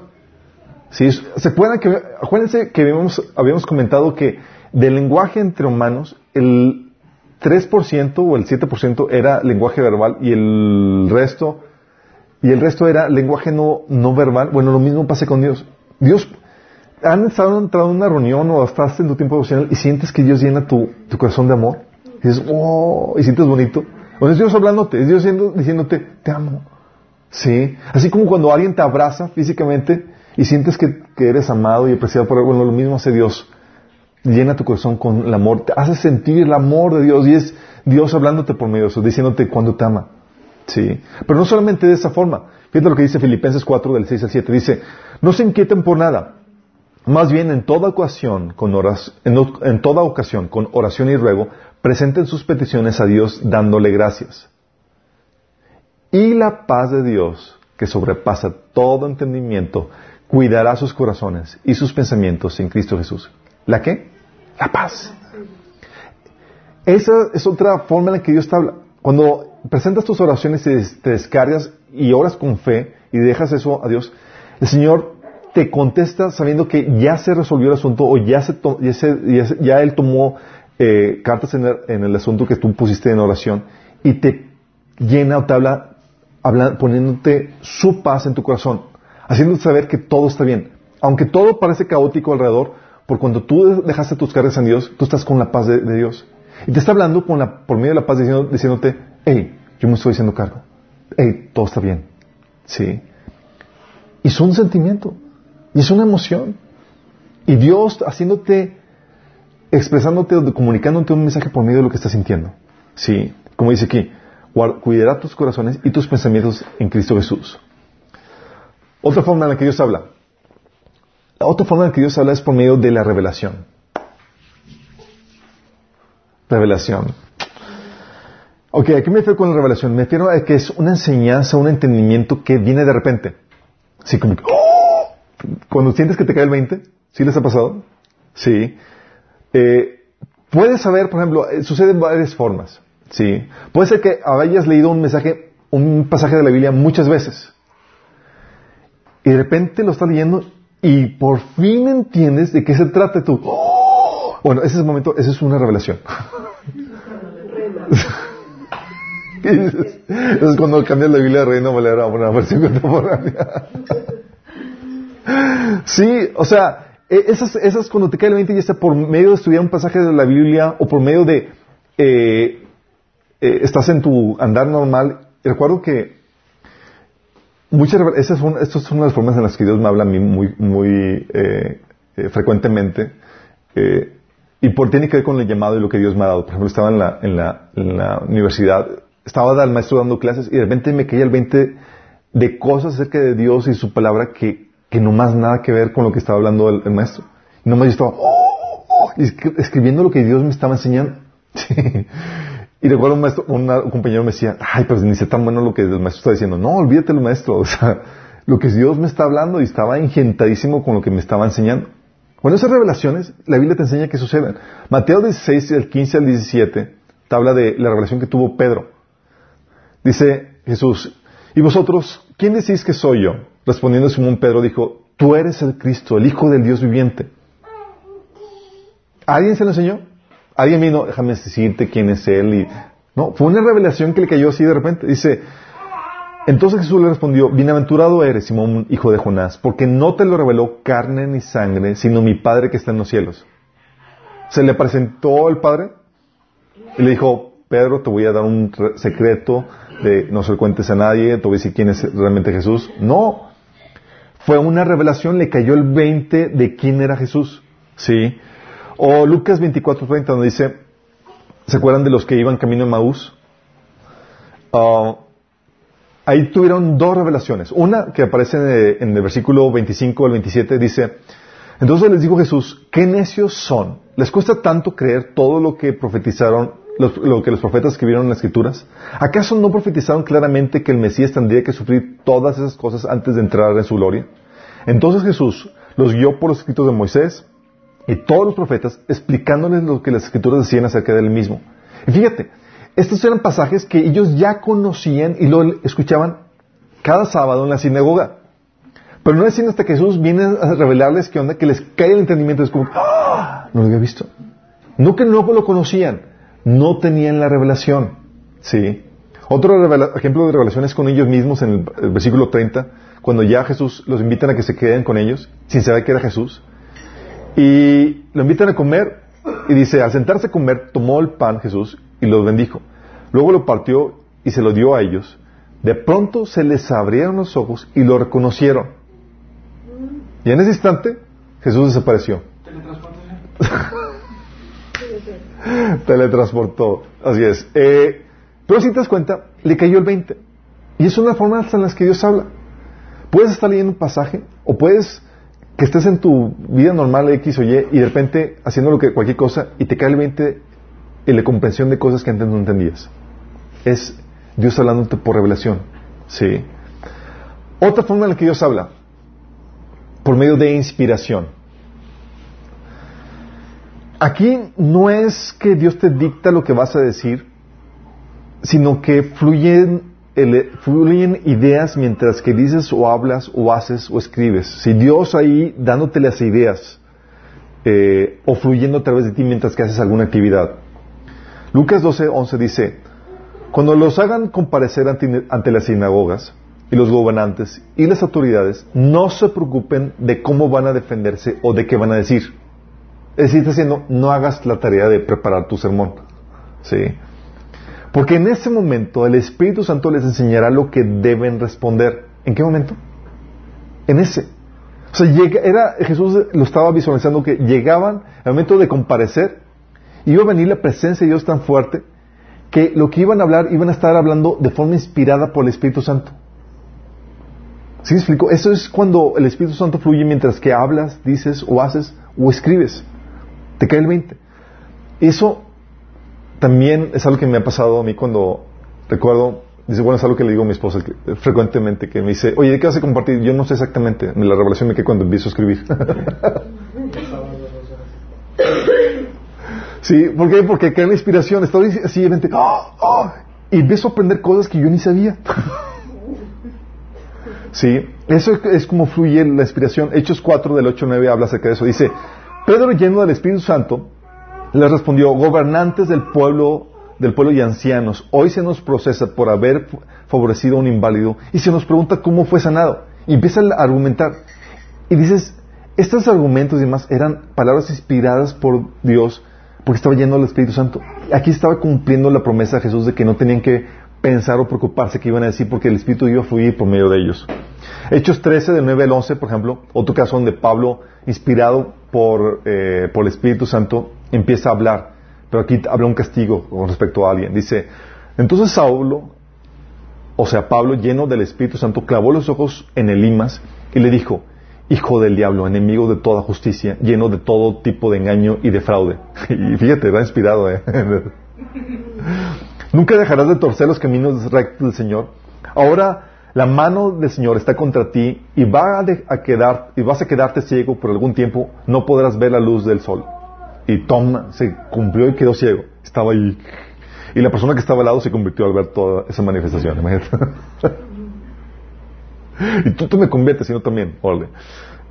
¿Sí? ¿Se acuerdan que, acuérdense que habíamos, habíamos comentado que del lenguaje entre humanos, el 3% o el 7% era lenguaje verbal y el resto, y el resto era lenguaje no, no verbal. Bueno, lo mismo pasa con Dios. Dios, han estado entrado en una reunión o estás en tu tiempo devocional y sientes que Dios llena tu, corazón de amor. Y dices, oh, y sientes bonito. Es Dios hablándote, es Dios diciéndote, te amo. Sí. Así como cuando alguien te abraza físicamente y sientes que, eres amado y apreciado por algo, lo mismo hace Dios. Llena tu corazón con el amor, te hace sentir el amor de Dios y es Dios hablándote por medio de eso, diciéndote cuando te ama. Sí. Pero no solamente de esa forma. Fíjate lo que dice Filipenses 4 del 6 al 7. Dice, no se inquieten por nada, Más bien en toda ocasión, con en, en toda ocasión, con oración y ruego, presenten sus peticiones a Dios dándole gracias. Y la paz de Dios, que sobrepasa todo entendimiento, cuidará sus corazones y sus pensamientos en Cristo Jesús. ¿La qué? La paz. Esa es otra forma en la que Dios te habla. Cuando presentas tus oraciones y te descargas y oras con fe y dejas eso a Dios, el Señor te contesta sabiendo que ya se resolvió el asunto o ya, Él tomó eh, cartas en el, asunto que tú pusiste en oración y te llena o te habla, poniéndote su paz en tu corazón, haciéndote saber que todo está bien. Aunque todo parece caótico alrededor, por cuando tú dejaste tus cargas en Dios, tú estás con la paz de, Dios. Y te está hablando por medio de la paz diciéndote, hey, yo me estoy haciendo cargo. Hey, todo está bien. Sí. Y es un sentimiento. Y es una emoción. Y Dios haciéndote, expresándote, comunicándote un mensaje por medio de lo que estás sintiendo. Sí. Como dice aquí, cuidará tus corazones y tus pensamientos en Cristo Jesús. Otra forma en la que Dios habla. La otra forma en la que Dios habla es por medio de la revelación. Revelación. Ok, ¿a qué me refiero con la revelación? Me refiero a que es una enseñanza, un entendimiento que viene de repente. Así como ¡oh! Cuando sientes que te cae el 20, ¿sí les ha pasado? Sí. Eh, puedes saber, por ejemplo, eh, sucede en varias formas. Sí. Puede ser que hayas leído un mensaje, un pasaje de la Biblia muchas veces. Y de repente lo estás leyendo y por fin entiendes de qué se trata tú. ¡Oh! Bueno, ese es el momento, esa es una revelación. Es cuando cambias la Biblia de Reina Valera a una versión contemporánea. sí, o sea, esas, esas cuando te cae el 20 ya sea por medio de estudiar un pasaje de la Biblia o por medio de eh, eh, estás en tu andar normal. Recuerdo que muchas esas son, estas son las formas en las que Dios me habla a mí muy, muy eh, frecuentemente. y por tiene que ver con el llamado y lo que Dios me ha dado. Por ejemplo, estaba en la, en la, en la universidad estaba el maestro dando clases y de repente me caía el 20 de cosas acerca de Dios y su palabra que, que no más nada que ver con lo que estaba hablando el, maestro. Y nomás yo estaba oh, oh", escribiendo lo que Dios me estaba enseñando. y recuerdo un, maestro, un compañero me decía, ay, pero ni sé tan bueno lo que el maestro está diciendo. No, olvídate el maestro. O sea, lo que Dios me está hablando y estaba ingentadísimo con lo que me estaba enseñando. Bueno, esas revelaciones, la Biblia te enseña que suceden. Mateo 16, del 15 al 17, te habla de la revelación que tuvo Pedro. Dice Jesús, ¿y vosotros quién decís que soy yo? Respondiendo Simón Pedro dijo, tú eres el Cristo, el Hijo del Dios viviente. ¿Alguien se lo enseñó? Alguien vino, déjame decirte quién es Él. Y, no, fue una revelación que le cayó así de repente. Dice, entonces Jesús le respondió, bienaventurado eres, Simón, hijo de Jonás, porque no te lo reveló carne ni sangre, sino mi Padre que está en los cielos. Se le presentó el Padre y le dijo, Pedro, te voy a dar un secreto de no se lo cuentes a nadie, te voy a decir quién es realmente Jesús. No. Fue una revelación, le cayó el 20 de quién era Jesús. ¿Sí? O Lucas 24:30 donde dice, ¿se acuerdan de los que iban camino a Maús? Ah, ahí tuvieron dos revelaciones. Una que aparece en el versículo 25 al 27 dice, entonces les dijo Jesús, ¿qué necios son? ¿Les cuesta tanto creer todo lo que profetizaron lo que los profetas escribieron en las escrituras? ¿Acaso no profetizaron claramente que el Mesías tendría que sufrir todas esas cosas antes de entrar en su gloria? Entonces Jesús los guió por los escritos de Moisés y todos los profetas explicándoles lo que las escrituras decían acerca de él mismo. Y fíjate, estos eran pasajes que ellos ya conocían y lo escuchaban cada sábado en la sinagoga. Pero no es sino hasta que Jesús viene a revelarles que onda, que les cae el entendimiento. Es como, ¡Ah! no lo había visto. No que no lo conocían, no tenían la revelación. ¿Sí? Otro ejemplo de revelación es con ellos mismos en el, versículo 30, cuando ya Jesús los invitan a que se queden con ellos, sin saber que era Jesús. Y lo invitan a comer y dice, al sentarse a comer, tomó el pan Jesús y los bendijo. Luego lo partió y se lo dio a ellos. De pronto se les abrieron los ojos y lo reconocieron. Y en ese instante Jesús desapareció. Teletransportó. Así es. Eh, pero si te das cuenta, le cayó el 20. Y es una forma en la que Dios habla. Puedes estar leyendo un pasaje o puedes que estés en tu vida normal X o Y y de repente haciendo lo que cualquier cosa y te cae el 20 en la comprensión de cosas que antes no entendías. Es Dios hablándote por revelación. ¿Sí? Otra forma en la que Dios habla, por medio de inspiración. Aquí no es que Dios te dicta lo que vas a decir, sino que fluyen, ideas mientras que dices o hablas o haces o escribes. Si Dios ahí dándote las ideas eh, o fluyendo a través de ti mientras que haces alguna actividad. Lucas 12, 11 dice, cuando los hagan comparecer ante, las sinagogas y los gobernantes y las autoridades, no se preocupen de cómo van a defenderse o de qué van a decir decir, está diciendo, no hagas la tarea de preparar tu sermón. ¿Sí? Porque en ese momento el Espíritu Santo les enseñará lo que deben responder. ¿En qué momento? En ese. O sea, llega, era, Jesús lo estaba visualizando que llegaban al momento de comparecer, iba a venir la presencia de Dios tan fuerte que lo que iban a hablar iban a estar hablando de forma inspirada por el Espíritu Santo. ¿Sí me explico? Eso es cuando el Espíritu Santo fluye mientras que hablas, dices o haces o escribes. Te cae el 20. Eso también es algo que me ha pasado a mí cuando recuerdo, dice, bueno, es algo que le digo a mi esposa frecuentemente, que me dice, oye, ¿de qué vas a compartir? Yo no sé exactamente, la revelación me queda cuando empiezo a escribir. sí, ¿por qué? Porque cae la inspiración, estaba así, ¡oh, oh! y empiezo a aprender cosas que yo ni sabía. sí, eso es, como fluye la inspiración. Hechos 4 del 8 9 habla acerca de eso. Dice, Pedro, lleno del Espíritu Santo, le respondió, gobernantes del pueblo, del pueblo y ancianos, hoy se nos procesa por haber favorecido a un inválido y se nos pregunta cómo fue sanado. Y empieza a argumentar. Y dices, estos argumentos y demás eran palabras inspiradas por Dios porque estaba lleno del Espíritu Santo. Aquí estaba cumpliendo la promesa de Jesús de que no tenían que pensar o preocuparse qué iban a decir porque el Espíritu iba a fluir por medio de ellos. Hechos 13, del 9 al 11, por ejemplo, otro caso donde Pablo, inspirado por, eh, por el Espíritu Santo, empieza a hablar. Pero aquí habla un castigo con respecto a alguien. Dice, entonces Saulo, o sea, Pablo, lleno del Espíritu Santo, clavó los ojos en el Limas y le dijo, Hijo del diablo, enemigo de toda justicia, lleno de todo tipo de engaño y de fraude. y fíjate, va inspirado, ¿eh? Nunca dejarás de torcer los caminos rectos del Señor. Ahora la mano del Señor está contra ti y, va a, vas a quedarte ciego por algún tiempo, no podrás ver la luz del sol. Y Tom se cumplió y quedó ciego. Estaba ahí. Y la persona que estaba al lado se convirtió al ver toda esa manifestación. y tú, tú me conviertes, sino también. Órale.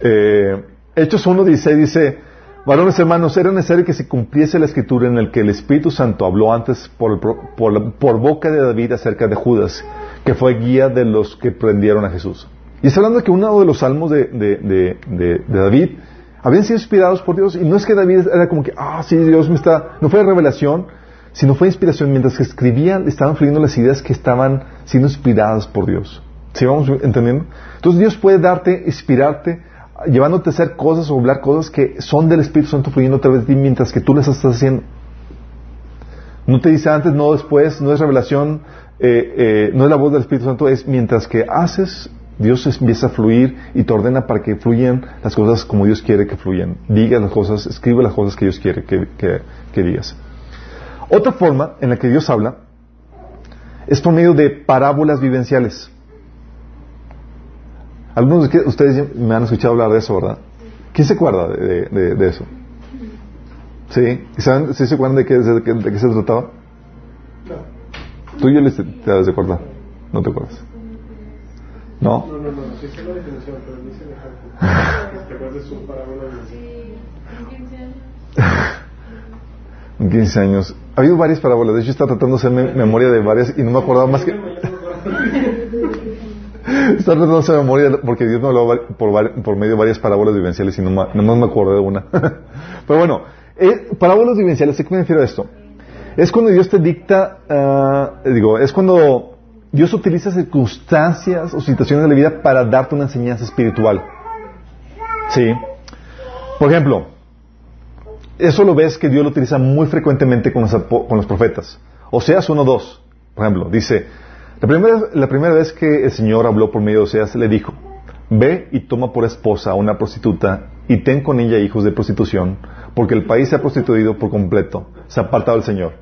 Eh, Hechos 1.16 dice, varones hermanos, era necesario que se cumpliese la escritura en el que el Espíritu Santo habló antes por, por, por boca de David acerca de Judas que fue guía de los que prendieron a Jesús. Y está hablando de que uno de los salmos de, de, David habían sido inspirados por Dios. Y no es que David era como que, ah, sí, Dios me está. No fue revelación, sino fue inspiración. Mientras que escribían, estaban fluyendo las ideas que estaban siendo inspiradas por Dios. ¿Sí vamos entendiendo? Entonces Dios puede darte, inspirarte, llevándote a hacer cosas o hablar cosas que son del Espíritu Santo fluyendo a través de ti mientras que tú las estás haciendo. No te dice antes, no después, no es revelación, eh, eh, no es la voz del Espíritu Santo, es mientras que haces, Dios empieza a fluir y te ordena para que fluyan las cosas como Dios quiere que fluyan. Diga las cosas, escribe las cosas que Dios quiere que, digas. Otra forma en la que Dios habla es por medio de parábolas vivenciales. Algunos de ustedes me han escuchado hablar de eso, ¿verdad? ¿Quién se acuerda de, eso? ¿Sí? ¿Saben, ¿Sí se acuerdan de qué, de qué se trataba? Tú ya le te das de acordar. ¿No te acuerdas? ¿No? No, no, no. Sí sé la definición, pero ni se me ¿Te acuerdas de su parábola Sí, en 15 años. en 15 años. Ha habido varias parábolas. De hecho, está tratando de hacer memoria de varias y no me acordaba más que. está tratando de hacer memoria porque Dios me habló por, por medio de varias parábolas vivenciales y no, más me acordé de una. Pero bueno, eh, parábolas vivenciales, ¿a qué me refiero a esto? Es cuando Dios te dicta, uh, digo, es cuando Dios utiliza circunstancias o situaciones de la vida para darte una enseñanza espiritual. ¿Sí? Por ejemplo, eso lo ves que Dios lo utiliza muy frecuentemente con los, con los profetas. Oseas 1.2, por ejemplo, dice, la primera, la primera vez que el Señor habló por medio de Oseas, le dijo, ve y toma por esposa a una prostituta y ten con ella hijos de prostitución, porque el país se ha prostituido por completo, se ha apartado el Señor.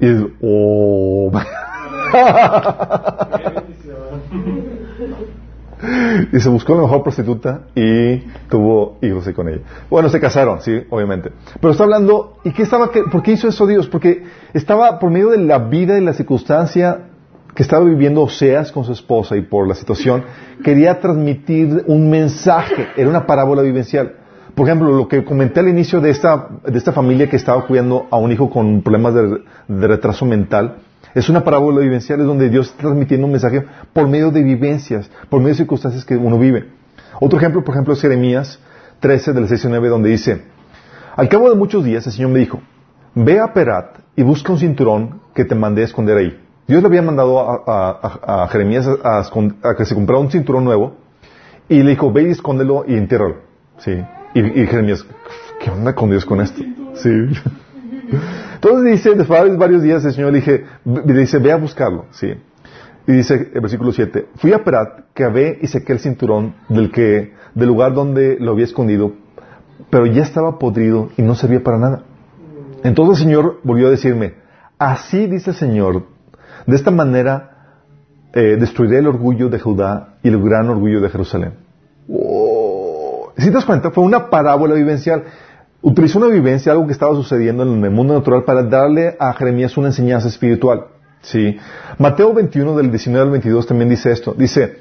Y oh. y se buscó la mejor prostituta y tuvo hijos con ella. Bueno, se casaron, sí, obviamente. Pero está hablando, ¿y qué estaba, por qué hizo eso Dios? Porque estaba por medio de la vida y la circunstancia que estaba viviendo Oseas con su esposa y por la situación, quería transmitir un mensaje, era una parábola vivencial. Por ejemplo, lo que comenté al inicio de esta, de esta familia que estaba cuidando a un hijo con problemas de, retraso mental, es una parábola vivencial, es donde Dios está transmitiendo un mensaje por medio de vivencias, por medio de circunstancias que uno vive. Otro ejemplo, por ejemplo, es Jeremías 13 del 6 9, donde dice, al cabo de muchos días el Señor me dijo, ve a Perat y busca un cinturón que te mandé a esconder ahí. Dios le había mandado a, Jeremías a, que se comprara un cinturón nuevo y le dijo, ve y escóndelo y entiérralo. ¿Sí? Y, Jeremías, ¿qué onda con Dios con esto? Sí. Entonces dice, después de varios días el Señor le, dije, dice, ve a buscarlo, ¿sí? Y dice el versículo 7, fui a Perat, ve y saqué el cinturón del, que, del lugar donde lo había escondido, pero ya estaba podrido y no servía para nada. Entonces el Señor volvió a decirme, así dice el Señor, de esta manera eh, destruiré el orgullo de Judá y el gran orgullo de Jerusalén. Si te das cuenta, fue una parábola vivencial utilizó una vivencia, algo que estaba sucediendo en el mundo natural, para darle a Jeremías una enseñanza espiritual. ¿sí? Mateo 21, del 19 al 22, también dice esto. Dice,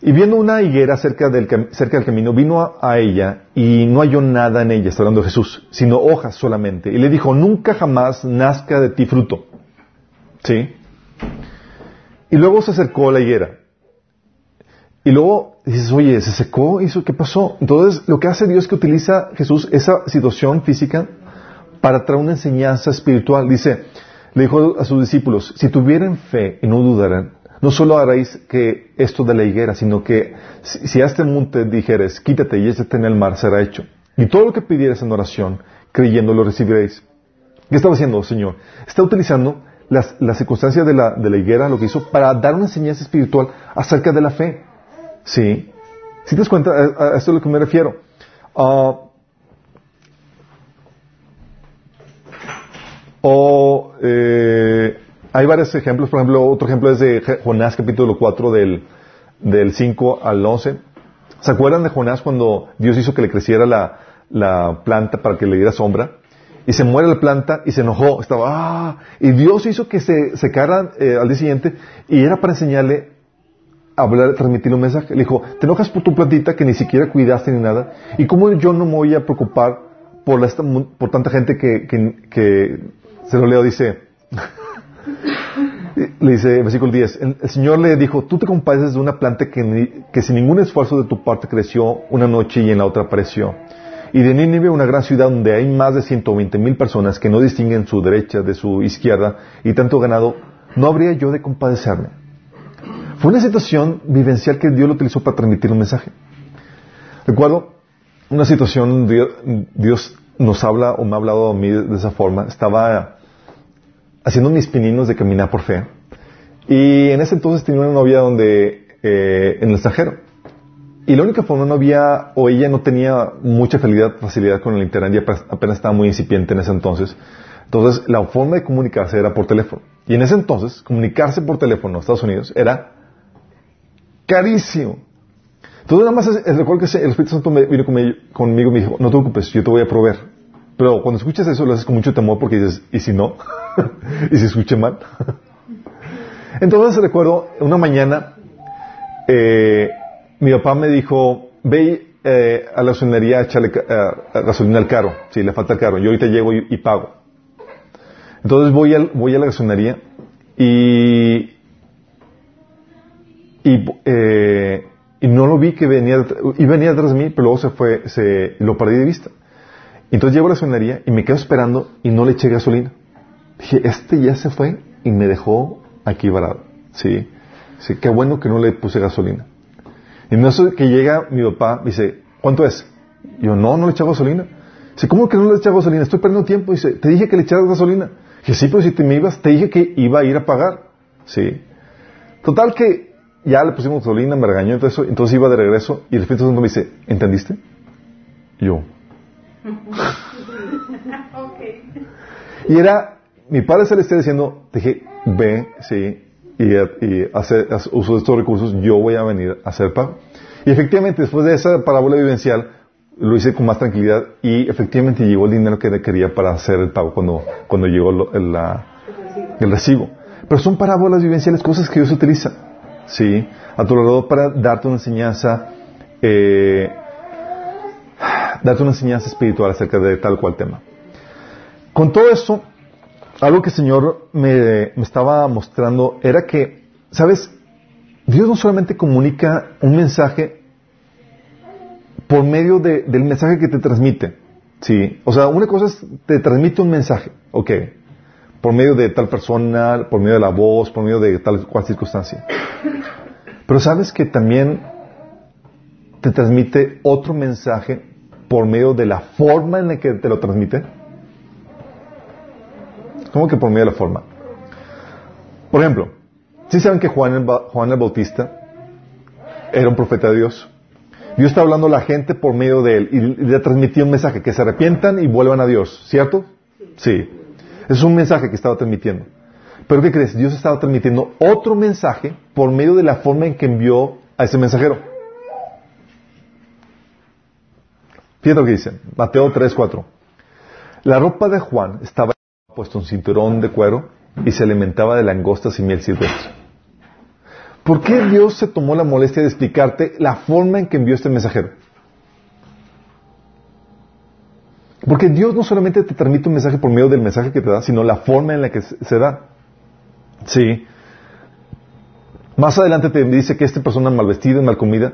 y viendo una higuera cerca del, cerca del camino, vino a, ella y no halló nada en ella, está hablando Jesús, sino hojas solamente. Y le dijo, nunca jamás nazca de ti fruto. ¿Sí? Y luego se acercó a la higuera y luego dices, oye, ¿se secó? ¿Hizo? ¿Qué pasó? Entonces, lo que hace Dios es que utiliza Jesús esa situación física para traer una enseñanza espiritual. Dice, le dijo a sus discípulos, si tuvieran fe y no dudaran, no solo haréis que esto de la higuera, sino que si, a este monte dijeres, quítate y échate en el mar, será hecho. Y todo lo que pidieras en oración, creyendo, lo recibiréis. ¿Qué estaba haciendo, Señor? Está utilizando las, circunstancias de la, de la higuera, lo que hizo, para dar una enseñanza espiritual acerca de la fe. Sí. Si te das cuenta, a, esto es a lo que me refiero. Ah, o eh, hay varios ejemplos, por ejemplo, otro ejemplo es de Jonás capítulo 4 del, del 5 al 11. ¿Se acuerdan de Jonás cuando Dios hizo que le creciera la, la planta para que le diera sombra? Y se muere la planta y se enojó, estaba, ah, y Dios hizo que se secara eh, al día siguiente y era para enseñarle hablar, transmitir un mensaje. Le dijo, te enojas por tu plantita que ni siquiera cuidaste ni nada. ¿Y cómo yo no me voy a preocupar por, la, por tanta gente que, que, se lo leo, dice, le dice, versículo 10, el, Señor le dijo, tú te compadeces de una planta que, que sin ningún esfuerzo de tu parte creció una noche y en la otra apareció. Y de Nínive, una gran ciudad donde hay más de 120 mil personas que no distinguen su derecha de su izquierda y tanto ganado, ¿no habría yo de compadecerme? Fue una situación vivencial que Dios lo utilizó para transmitir un mensaje. Recuerdo una situación, Dios, nos habla o me ha hablado a mí de, esa forma. Estaba haciendo mis pininos de caminar por fe. Y en ese entonces tenía una novia donde, eh, en el extranjero. Y la única forma no había, o ella no tenía mucha facilidad, facilidad con el internet, y apenas estaba muy incipiente en ese entonces. Entonces, la forma de comunicarse era por teléfono. Y en ese entonces, comunicarse por teléfono a Estados Unidos era carísimo. Entonces nada más recuerdo que el Espíritu Santo vino conmigo y me dijo, no te preocupes, yo te voy a proveer. Pero cuando escuchas eso lo haces con mucho temor porque dices, ¿y si no? ¿Y si escuché mal? Entonces recuerdo, una mañana, eh, mi papá me dijo, ve eh, a la gasolinería a echarle gasolina al carro, si le falta el carro, yo ahorita llego y, pago. Entonces voy, a la gasolinería y y, eh, y no lo vi que venía, y venía detrás de mí, pero luego se fue, se, lo perdí de vista. Entonces llego a la gasolinería y me quedo esperando y no le eché gasolina. Dije, este ya se fue y me dejó aquí varado. Sí. sí qué bueno que no le puse gasolina. Y no sé que llega mi papá, dice, ¿cuánto es? Y yo, no, no le eché gasolina. Dice, ¿cómo que no le eché gasolina? Estoy perdiendo tiempo. Dice, te dije que le echaras gasolina. Dije, sí, pero si te me ibas, te dije que iba a ir a pagar. Sí. Total que ya le pusimos gasolina, me regañó y todo eso, entonces iba de regreso y el Espíritu Santo me dice, ¿entendiste? Y yo. Y era mi Padre Celestial diciendo, dije, ve, sí, y, y hace, uso de estos recursos, yo voy a venir a hacer pago. Y efectivamente, después de esa parábola vivencial, lo hice con más tranquilidad y efectivamente llegó el dinero que quería para hacer el pago cuando, cuando llegó el recibo. Pero son parábolas vivenciales, cosas que Dios utiliza, ¿sí? A tu lado para darte una enseñanza, eh, darte una enseñanza espiritual acerca de tal cual tema. Con todo esto, algo que el Señor me, me estaba mostrando era que, ¿sabes? Dios no solamente comunica un mensaje por medio de, del mensaje que te transmite. Sí. O sea, una cosa es, te transmite un mensaje, ok, por medio de tal persona, por medio de la voz, por medio de tal cual circunstancia. Pero sabes que también te transmite otro mensaje por medio de la forma en la que te lo transmite. ¿Cómo que por medio de la forma? Por ejemplo, si saben que Juan el, Juan el Bautista era un profeta de Dios? Dios está hablando a la gente por medio de él y le transmitió un mensaje, que se arrepientan y vuelvan a Dios, ¿cierto? Sí. Es un mensaje que estaba transmitiendo. Pero ¿qué crees? Dios estaba transmitiendo otro mensaje por medio de la forma en que envió a ese mensajero. Fíjate lo que dice, Mateo 3, 4. La ropa de Juan estaba puesto un cinturón de cuero y se alimentaba de langostas y miel silvestre. ¿Por qué Dios se tomó la molestia de explicarte la forma en que envió este mensajero? Porque Dios no solamente te transmite un mensaje por medio del mensaje que te da, sino la forma en la que se da. Sí. Más adelante te dice que esta persona mal vestida mal comida,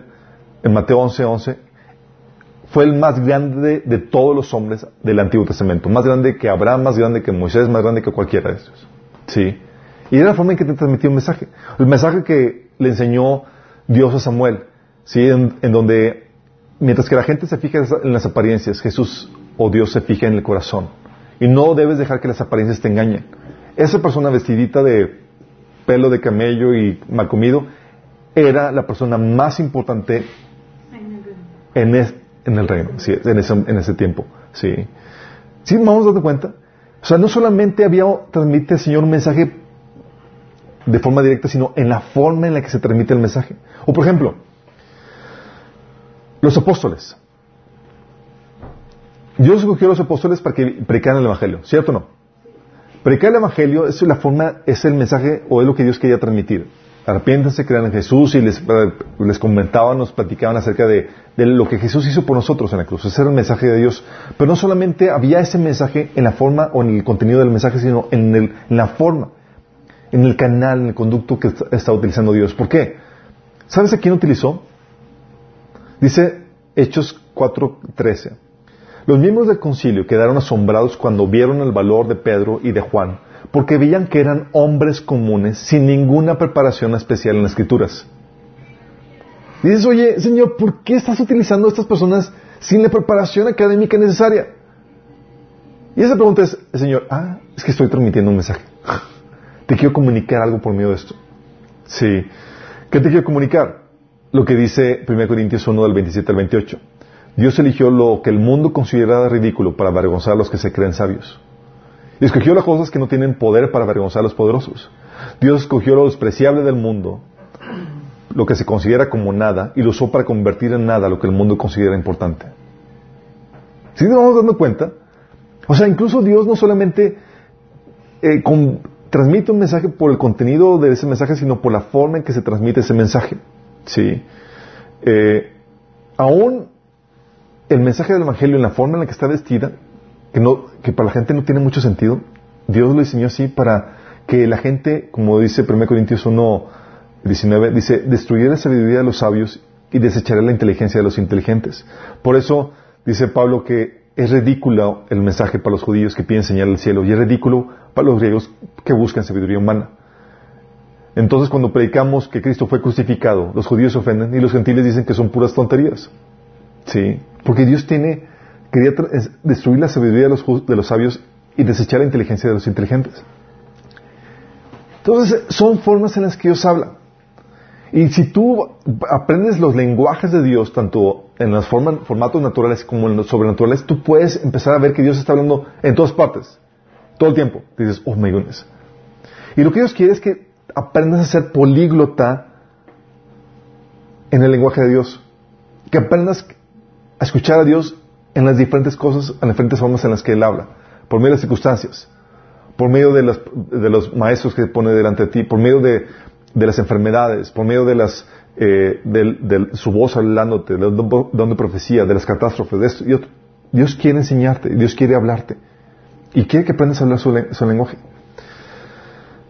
en Mateo 11:11, 11, fue el más grande de todos los hombres del Antiguo Testamento. Más grande que Abraham, más grande que Moisés, más grande que cualquiera de estos. Sí. Y era la forma en que te transmitía un mensaje. El mensaje que le enseñó Dios a Samuel, ¿sí? En, donde, mientras que la gente se fija en las apariencias, Jesús o Dios se fija en el corazón. Y no debes dejar que las apariencias te engañen. Esa persona vestidita de pelo de camello y mal comido era la persona más importante en, en el reino, ¿sí? en, ese, en ese tiempo. ¿sí? ¿Sí? ¿Vamos dando cuenta? O sea, no solamente había, transmite el Señor un mensaje de forma directa, sino en la forma en la que se transmite el mensaje. O por ejemplo, los apóstoles. Dios escogió a los apóstoles para que predicaran el Evangelio, ¿cierto o no? Predicar el Evangelio es la forma, es el mensaje o es lo que Dios quería transmitir. Arrepiéntense, crean en Jesús y les, les comentaban, nos platicaban acerca de, de, lo que Jesús hizo por nosotros en la cruz. Ese era el mensaje de Dios. Pero no solamente había ese mensaje en la forma o en el contenido del mensaje, sino en, el, en la forma en el canal, en el conducto que está utilizando Dios. ¿Por qué? ¿Sabes a quién utilizó? Dice Hechos 4:13. Los miembros del concilio quedaron asombrados cuando vieron el valor de Pedro y de Juan, porque veían que eran hombres comunes sin ninguna preparación especial en las escrituras. Dices, oye, Señor, ¿por qué estás utilizando a estas personas sin la preparación académica necesaria? Y esa pregunta es, Señor, ah, es que estoy transmitiendo un mensaje. Te quiero comunicar algo por medio de esto. Sí. ¿Qué te quiero comunicar? Lo que dice 1 Corintios 1 del 27 al 28. Dios eligió lo que el mundo considera ridículo para avergonzar a los que se creen sabios. Y escogió las cosas que no tienen poder para avergonzar a los poderosos. Dios escogió lo despreciable del mundo, lo que se considera como nada, y lo usó para convertir en nada lo que el mundo considera importante. ¿Sí nos vamos dando cuenta? O sea, incluso Dios no solamente eh, transmite un mensaje por el contenido de ese mensaje, sino por la forma en que se transmite ese mensaje. ¿Sí? Eh, aún el mensaje del Evangelio en la forma en la que está vestida, que, no, que para la gente no tiene mucho sentido, Dios lo diseñó así para que la gente, como dice 1 Corintios 1, 19, dice, destruyera la sabiduría de los sabios y desecharé la inteligencia de los inteligentes. Por eso dice Pablo que es ridículo el mensaje para los judíos que piden señal al cielo y es ridículo para los griegos que buscan sabiduría humana. Entonces cuando predicamos que Cristo fue crucificado, los judíos se ofenden y los gentiles dicen que son puras tonterías. Sí, porque Dios tiene, quería destruir la sabiduría de los, sabios y desechar la inteligencia de los inteligentes. Entonces son formas en las que Dios habla. Y si tú aprendes los lenguajes de Dios, tanto en los formatos naturales como en los sobrenaturales, tú puedes empezar a ver que Dios está hablando en todas partes, todo el tiempo. Dices, oh my goodness. Y lo que Dios quiere es que aprendas a ser políglota en el lenguaje de Dios. Que aprendas a escuchar a Dios en las diferentes cosas, en las diferentes formas en las que Él habla. Por medio de las circunstancias, por medio de, de los maestros que pone delante de ti, por medio de de las enfermedades, por medio de las eh, de, su voz hablándote, de donde profecía, de las catástrofes, de esto y otro. Dios quiere enseñarte, Dios quiere hablarte y quiere que aprendas a hablar su, lenguaje.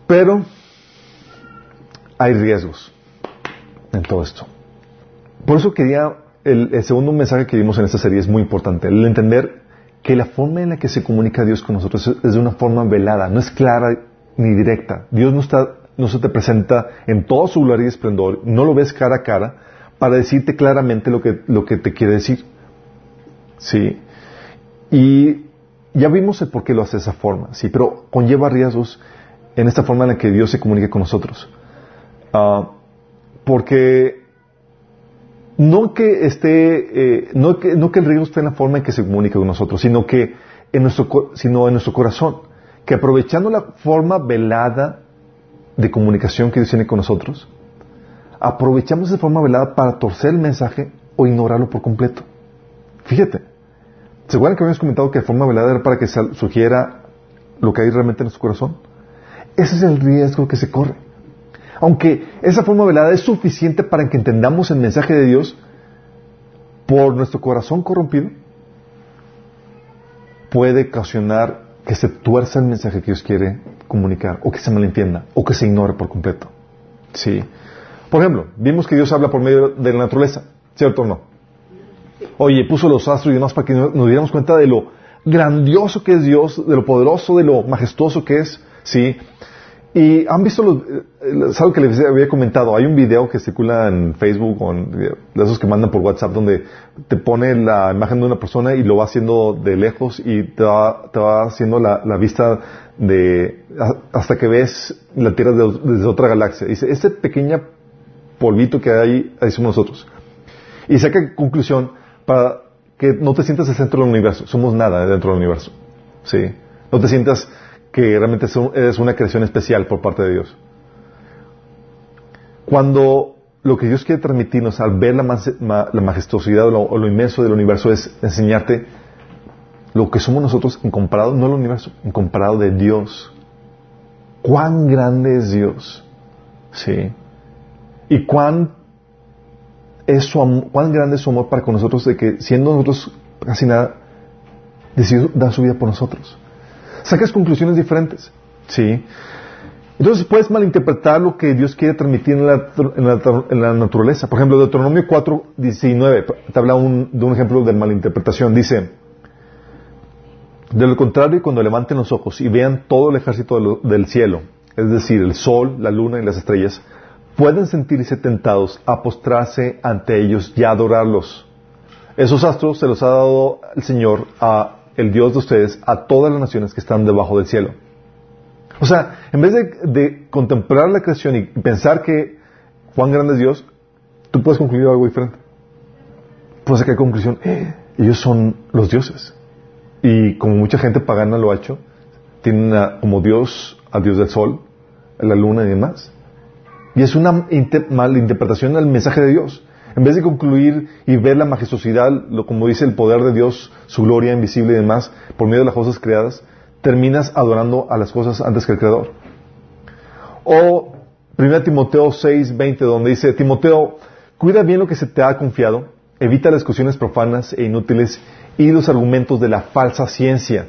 Pero hay riesgos en todo esto. Por eso quería, el, segundo mensaje que vimos en esta serie es muy importante, el entender que la forma en la que se comunica Dios con nosotros es de una forma velada, no es clara ni directa. Dios no está no se te presenta en todo su gloria y esplendor, no lo ves cara a cara para decirte claramente lo que, lo que te quiere decir. ¿Sí? Y ya vimos el por qué lo hace de esa forma, ¿sí? Pero conlleva riesgos en esta forma en la que Dios se comunica con nosotros. Ah, porque no que esté, eh, no, que, no que el riesgo esté en la forma en que se comunica con nosotros, sino que en nuestro, sino en nuestro corazón, que aprovechando la forma velada de comunicación que Dios tiene con nosotros, aprovechamos de forma velada para torcer el mensaje o ignorarlo por completo. Fíjate, ¿se acuerdan que habíamos comentado que de forma velada era para que sugiera lo que hay realmente en nuestro corazón? Ese es el riesgo que se corre. Aunque esa forma velada es suficiente para que entendamos el mensaje de Dios, por nuestro corazón corrompido, puede ocasionar que se tuerza el mensaje que Dios quiere comunicar, o que se malentienda, o que se ignore por completo. ¿Sí? Por ejemplo, vimos que Dios habla por medio de la naturaleza, ¿cierto o no? Oye, puso los astros y demás para que nos diéramos cuenta de lo grandioso que es Dios, de lo poderoso, de lo majestuoso que es, ¿sí? Y han visto los, eh, es algo que les había comentado, hay un video que circula en Facebook, con, de esos que mandan por WhatsApp, donde te pone la imagen de una persona y lo va haciendo de lejos y te va, te va haciendo la, vista de, hasta que ves la Tierra desde otra galaxia. Dice, este pequeño polvito que hay, ahí somos nosotros. Y saca conclusión para que no te sientas el centro del universo, somos nada dentro del universo. ¿Sí? No te sientas que realmente es una creación especial por parte de Dios. Cuando lo que Dios quiere transmitirnos al ver la, majestuosidad o lo, inmenso del universo es enseñarte lo que somos nosotros en comparado, no el universo, en comparado de Dios. Cuán grande es Dios. Sí. Y cuán, es su cuán grande es su amor para con nosotros de que siendo nosotros casi nada, decidió dar su vida por nosotros sacas conclusiones diferentes. ¿Sí? Entonces puedes malinterpretar lo que Dios quiere transmitir en la, naturaleza. Por ejemplo, Deuteronomio 4, 19, te habla de un ejemplo de malinterpretación. Dice, de lo contrario, cuando levanten los ojos y vean todo el ejército del cielo, es decir, el sol, la luna y las estrellas, pueden sentirse tentados a postrarse ante ellos y a adorarlos. Esos astros se los ha dado el Señor a el Dios de ustedes a todas las naciones que están debajo del cielo. O sea, en vez de, contemplar la creación y pensar que Juan grande es Dios, tú puedes concluir algo diferente. Puedes sacar conclusión, eh, ellos son los dioses. Y como mucha gente pagana lo ha hecho, tienen como Dios al Dios del sol, a la luna y demás. Y es una malinterpretación del mensaje de Dios. En vez de concluir y ver la majestuosidad, lo, como dice el poder de Dios, su gloria invisible y demás, por medio de las cosas creadas, terminas adorando a las cosas antes que el Creador. O 1 Timoteo 6, 20, donde dice, Timoteo, cuida bien lo que se te ha confiado, evita las discusiones profanas e inútiles y los argumentos de la falsa ciencia.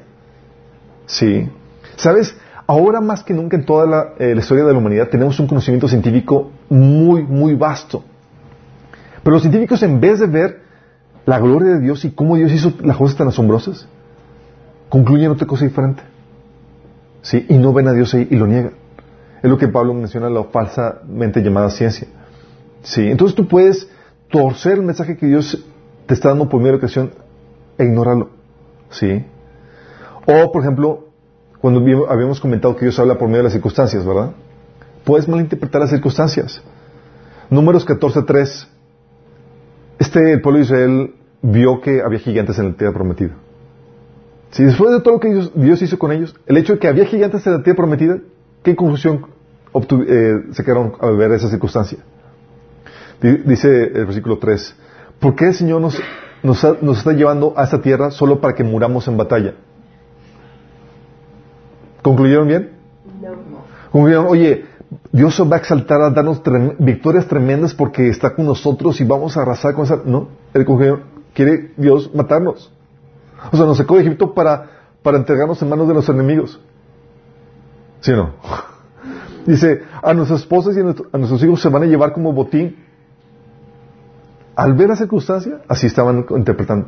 Sí. ¿Sabes? Ahora más que nunca en toda la, eh, la historia de la humanidad tenemos un conocimiento científico muy, muy vasto. Pero los científicos, en vez de ver la gloria de Dios y cómo Dios hizo las cosas tan asombrosas, concluyen otra cosa diferente. ¿Sí? Y no ven a Dios ahí y lo niegan. Es lo que Pablo menciona, la falsamente llamada ciencia. ¿Sí? Entonces tú puedes torcer el mensaje que Dios te está dando por medio de la e ignorarlo. ¿Sí? O, por ejemplo, cuando habíamos comentado que Dios habla por medio de las circunstancias, ¿verdad? Puedes malinterpretar las circunstancias. Números 14.3. Este, el pueblo de Israel vio que había gigantes en la tierra prometida. Si después de todo lo que Dios, hizo con ellos, el hecho de que había gigantes en la tierra prometida, ¿qué confusión eh, se quedaron a ver esa circunstancia? Dice el versículo 3, ¿por qué el Señor nos, nos, está llevando a esta tierra solo para que muramos en batalla? ¿Concluyeron bien? No. Concluyeron, oye, Dios va a exaltar a darnos victorias tremendas porque está con nosotros y vamos a arrasar con esa... No, el quiere Dios matarnos. O sea, nos sacó de Egipto para, para entregarnos en manos de los enemigos. ¿Sí o no? Dice, a nuestras esposas y a, nuestros hijos se van a llevar como botín. Al ver la circunstancia, así estaban interpretando.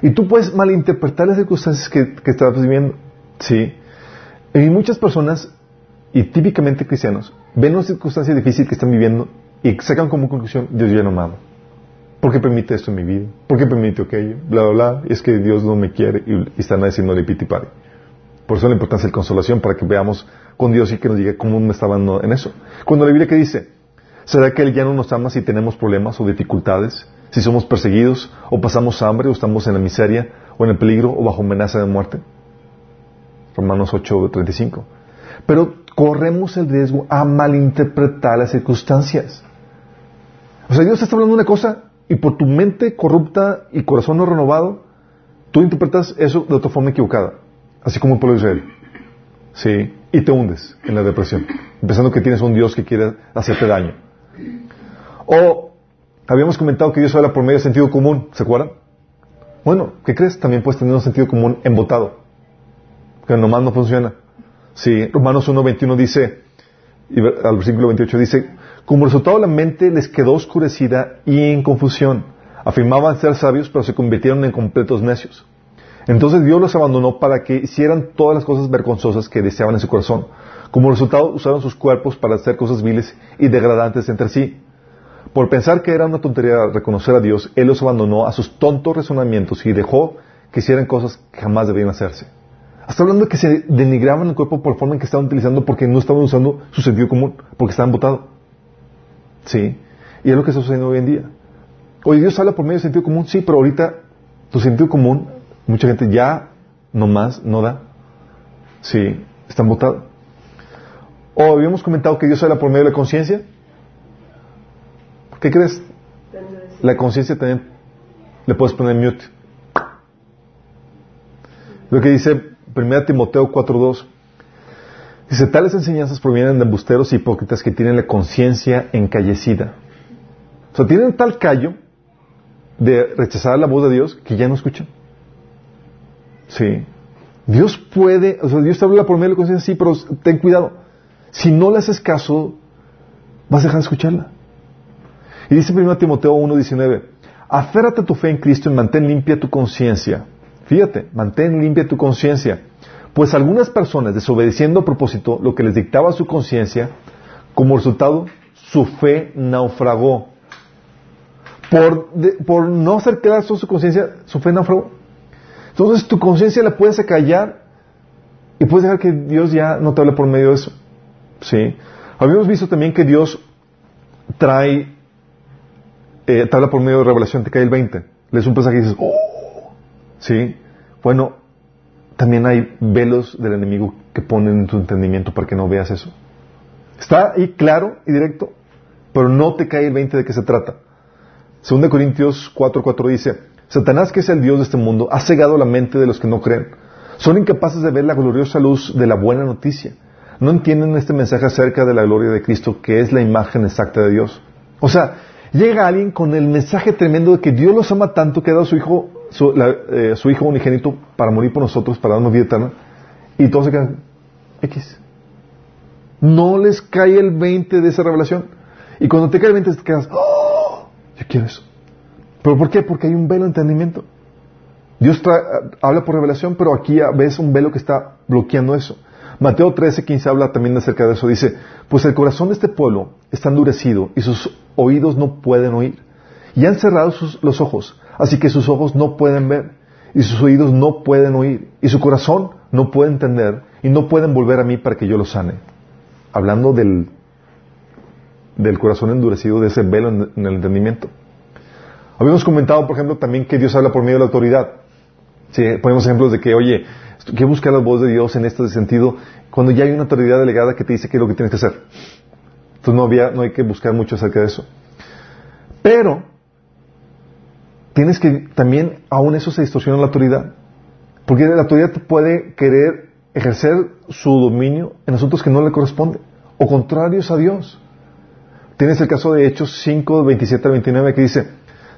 Y tú puedes malinterpretar las circunstancias que, que estabas viviendo. Sí. Y muchas personas, y típicamente cristianos, ven una circunstancia difícil que están viviendo y sacan como conclusión, Dios ya no me ama. ¿Por qué permite esto en mi vida? ¿Por qué permite aquello? Bla, bla, bla. Y es que Dios no me quiere y, están haciendo el pitipari. Por eso la importancia de la consolación, para que veamos con Dios y que nos diga cómo me dando en eso. Cuando la Biblia que dice, ¿será que Él ya no nos ama si tenemos problemas o dificultades? Si somos perseguidos, o pasamos hambre, o estamos en la miseria, o en el peligro, o bajo amenaza de muerte? Romanos 8, 35. Pero corremos el riesgo a malinterpretar las circunstancias. O sea, Dios está hablando una cosa y por tu mente corrupta y corazón no renovado, tú interpretas eso de otra forma equivocada, así como el pueblo de Israel. Sí, y te hundes en la depresión, pensando que tienes un Dios que quiere hacerte daño. O habíamos comentado que Dios habla por medio de sentido común, ¿se acuerdan? Bueno, ¿qué crees? También puedes tener un sentido común embotado, que nomás no funciona. Sí, Romanos 1.21 dice, y al versículo 28 dice, como resultado, la mente les quedó oscurecida y en confusión. Afirmaban ser sabios, pero se convirtieron en completos necios. Entonces Dios los abandonó para que hicieran todas las cosas vergonzosas que deseaban en su corazón. Como resultado, usaron sus cuerpos para hacer cosas viles y degradantes entre sí. Por pensar que era una tontería reconocer a Dios, Él los abandonó a sus tontos razonamientos y dejó que hicieran cosas que jamás debían hacerse. Hasta hablando de que se denigraban el cuerpo por la forma en que estaban utilizando porque no estaban usando su sentido común, porque estaban botados. Sí. Y es lo que está sucediendo hoy en día. Hoy Dios habla por medio del sentido común, sí, pero ahorita tu sentido común, mucha gente ya nomás no da. Sí, están votados. O habíamos comentado que Dios habla por medio de la conciencia. ¿Qué crees? La conciencia también le puedes poner mute. Lo que dice 1 Timoteo 4.2. Dice, tales enseñanzas provienen de embusteros y hipócritas que tienen la conciencia encallecida. O sea, tienen tal callo de rechazar la voz de Dios que ya no escuchan. Sí. Dios puede, o sea, Dios te habla por medio de la conciencia, sí, pero ten cuidado. Si no le haces caso, vas a dejar de escucharla. Y dice 1 Timoteo 1.19, aférrate a tu fe en Cristo y mantén limpia tu conciencia. Fíjate, mantén limpia tu conciencia pues algunas personas, desobedeciendo a propósito lo que les dictaba su conciencia, como resultado, su fe naufragó. Por, por no hacer a su conciencia, su fe naufragó. Entonces tu conciencia la puedes callar y puedes dejar que Dios ya no te hable por medio de eso. ¿Sí? Habíamos visto también que Dios trae, eh, te habla por medio de revelación, te cae el 20. Lees un pasaje y dices, oh, ¿sí? Bueno, también hay velos del enemigo que ponen en tu entendimiento para que no veas eso. Está ahí claro y directo, pero no te cae el 20 de qué se trata. Según Corintios 4:4 dice, Satanás, que es el Dios de este mundo, ha cegado la mente de los que no creen. Son incapaces de ver la gloriosa luz de la buena noticia. No entienden este mensaje acerca de la gloria de Cristo, que es la imagen exacta de Dios. O sea, llega alguien con el mensaje tremendo de que Dios los ama tanto que ha dado a su Hijo su, eh, su Hijo unigénito para morir por nosotros, para darnos vida eterna, y todos se quedan X. No les cae el 20 de esa revelación. Y cuando te cae el 20 te quedas, ¡Oh! Yo quiero eso. ¿Pero por qué? Porque hay un velo de entendimiento. Dios habla por revelación, pero aquí ves un velo que está bloqueando eso. Mateo 13, 15 habla también acerca de eso. Dice, pues el corazón de este pueblo está endurecido y sus oídos no pueden oír. Y han cerrado sus, los ojos Así que sus ojos no pueden ver y sus oídos no pueden oír y su corazón no puede entender y no pueden volver a mí para que yo los sane. Hablando del del corazón endurecido, de ese velo en, el entendimiento. Habíamos comentado, por ejemplo, también que Dios habla por medio de la autoridad. Sí, ponemos ejemplos de que, oye, que buscar la voz de Dios en este sentido cuando ya hay una autoridad delegada que te dice qué es lo que tienes que hacer. Entonces no, había, no hay que buscar mucho acerca de eso. Pero tienes que también, aún eso se distorsiona la autoridad. Porque la autoridad puede querer ejercer su dominio en asuntos que no le corresponden o contrarios a Dios. Tienes el caso de Hechos 5, 27 al 29 que dice,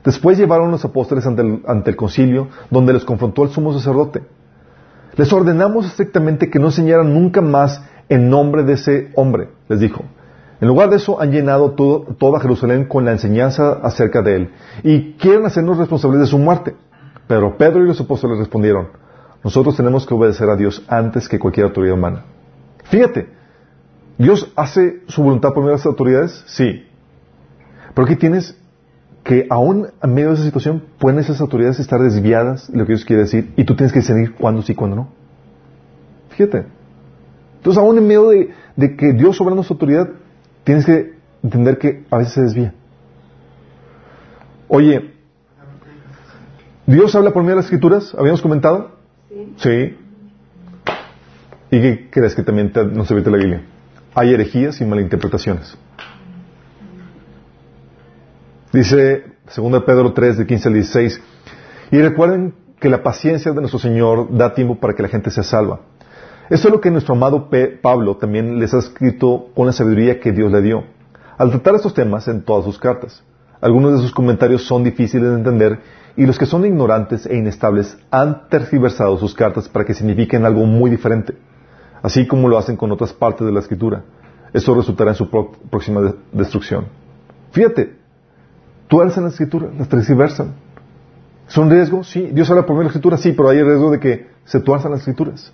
después llevaron los apóstoles ante el, ante el concilio donde les confrontó el sumo sacerdote. Les ordenamos estrictamente que no enseñaran nunca más en nombre de ese hombre, les dijo. En lugar de eso, han llenado toda Jerusalén con la enseñanza acerca de él y quieren hacernos responsables de su muerte. Pero Pedro y los apóstoles respondieron, nosotros tenemos que obedecer a Dios antes que cualquier autoridad humana. Fíjate, ¿Dios hace su voluntad por medio de las autoridades? Sí. Pero aquí tienes que aún en medio de esa situación pueden esas autoridades estar desviadas de lo que Dios quiere decir y tú tienes que decidir cuándo sí y cuándo no. Fíjate. Entonces aún en medio de, que Dios soberano su autoridad, tienes que entender que a veces se desvía. Oye, ¿Dios habla por medio de las escrituras? ¿Habíamos comentado? Sí. ¿Y qué crees que también no se vete la Biblia? Hay herejías y malinterpretaciones. Dice 2 Pedro 3, de 15 al 16. Y recuerden que la paciencia de nuestro Señor da tiempo para que la gente sea salva. Esto es lo que nuestro amado Pablo también les ha escrito con la sabiduría que Dios le dio. Al tratar estos temas en todas sus cartas, algunos de sus comentarios son difíciles de entender y los que son ignorantes e inestables han tergiversado sus cartas para que signifiquen algo muy diferente, así como lo hacen con otras partes de la escritura. Esto resultará en su próxima destrucción. Fíjate, tuercen la escritura, las tergiversan. ¿Es un riesgo? Sí. ¿Dios habla por medio de la escritura? Sí, pero hay riesgo de que se tuerzan las escrituras.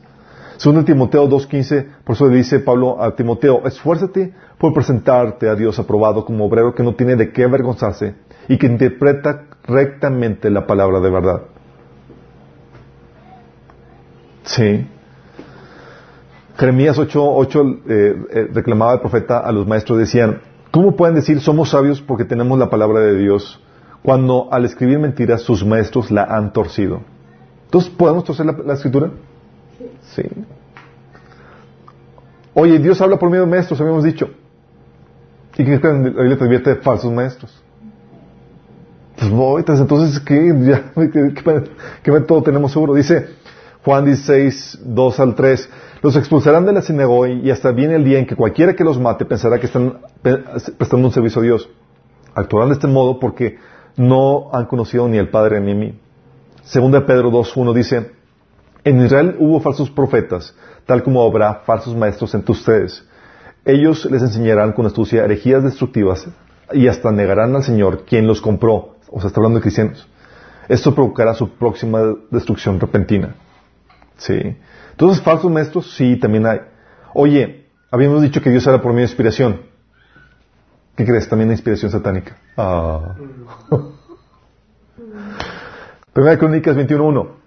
Según Timoteo 2.15, por eso le dice Pablo a Timoteo, esfuérzate por presentarte a Dios aprobado como obrero que no tiene de qué avergonzarse y que interpreta rectamente la palabra de verdad. Sí. Jeremías 8.8 eh, eh, reclamaba el profeta a los maestros, decían, ¿cómo pueden decir somos sabios porque tenemos la palabra de Dios cuando al escribir mentiras sus maestros la han torcido? Entonces, ¿podemos torcer la, escritura? Sí. Oye, Dios habla por medio de maestros, habíamos dicho. ¿Y qué la Biblia te advierte de falsos maestros? Pues voy, entonces, ¿qué, ya, ¿qué, método tenemos seguro? Dice Juan 16, 2 al 3, los expulsarán de la sinagoga y hasta viene el día en que cualquiera que los mate pensará que están prestando un servicio a Dios. Actuarán de este modo porque no han conocido ni al Padre ni a mí. Segunda Pedro 2, 1 dice, en Israel hubo falsos profetas, tal como habrá falsos maestros entre ustedes. Ellos les enseñarán con astucia herejías destructivas y hasta negarán al Señor quien los compró o sea, está hablando de cristianos. Esto provocará su próxima destrucción repentina. ¿Sí? Entonces, falsos maestros, sí, también hay. Oye, habíamos dicho que Dios era por medio de inspiración. ¿Qué crees? También hay inspiración satánica. Ah. Primera Crónicas 21.1.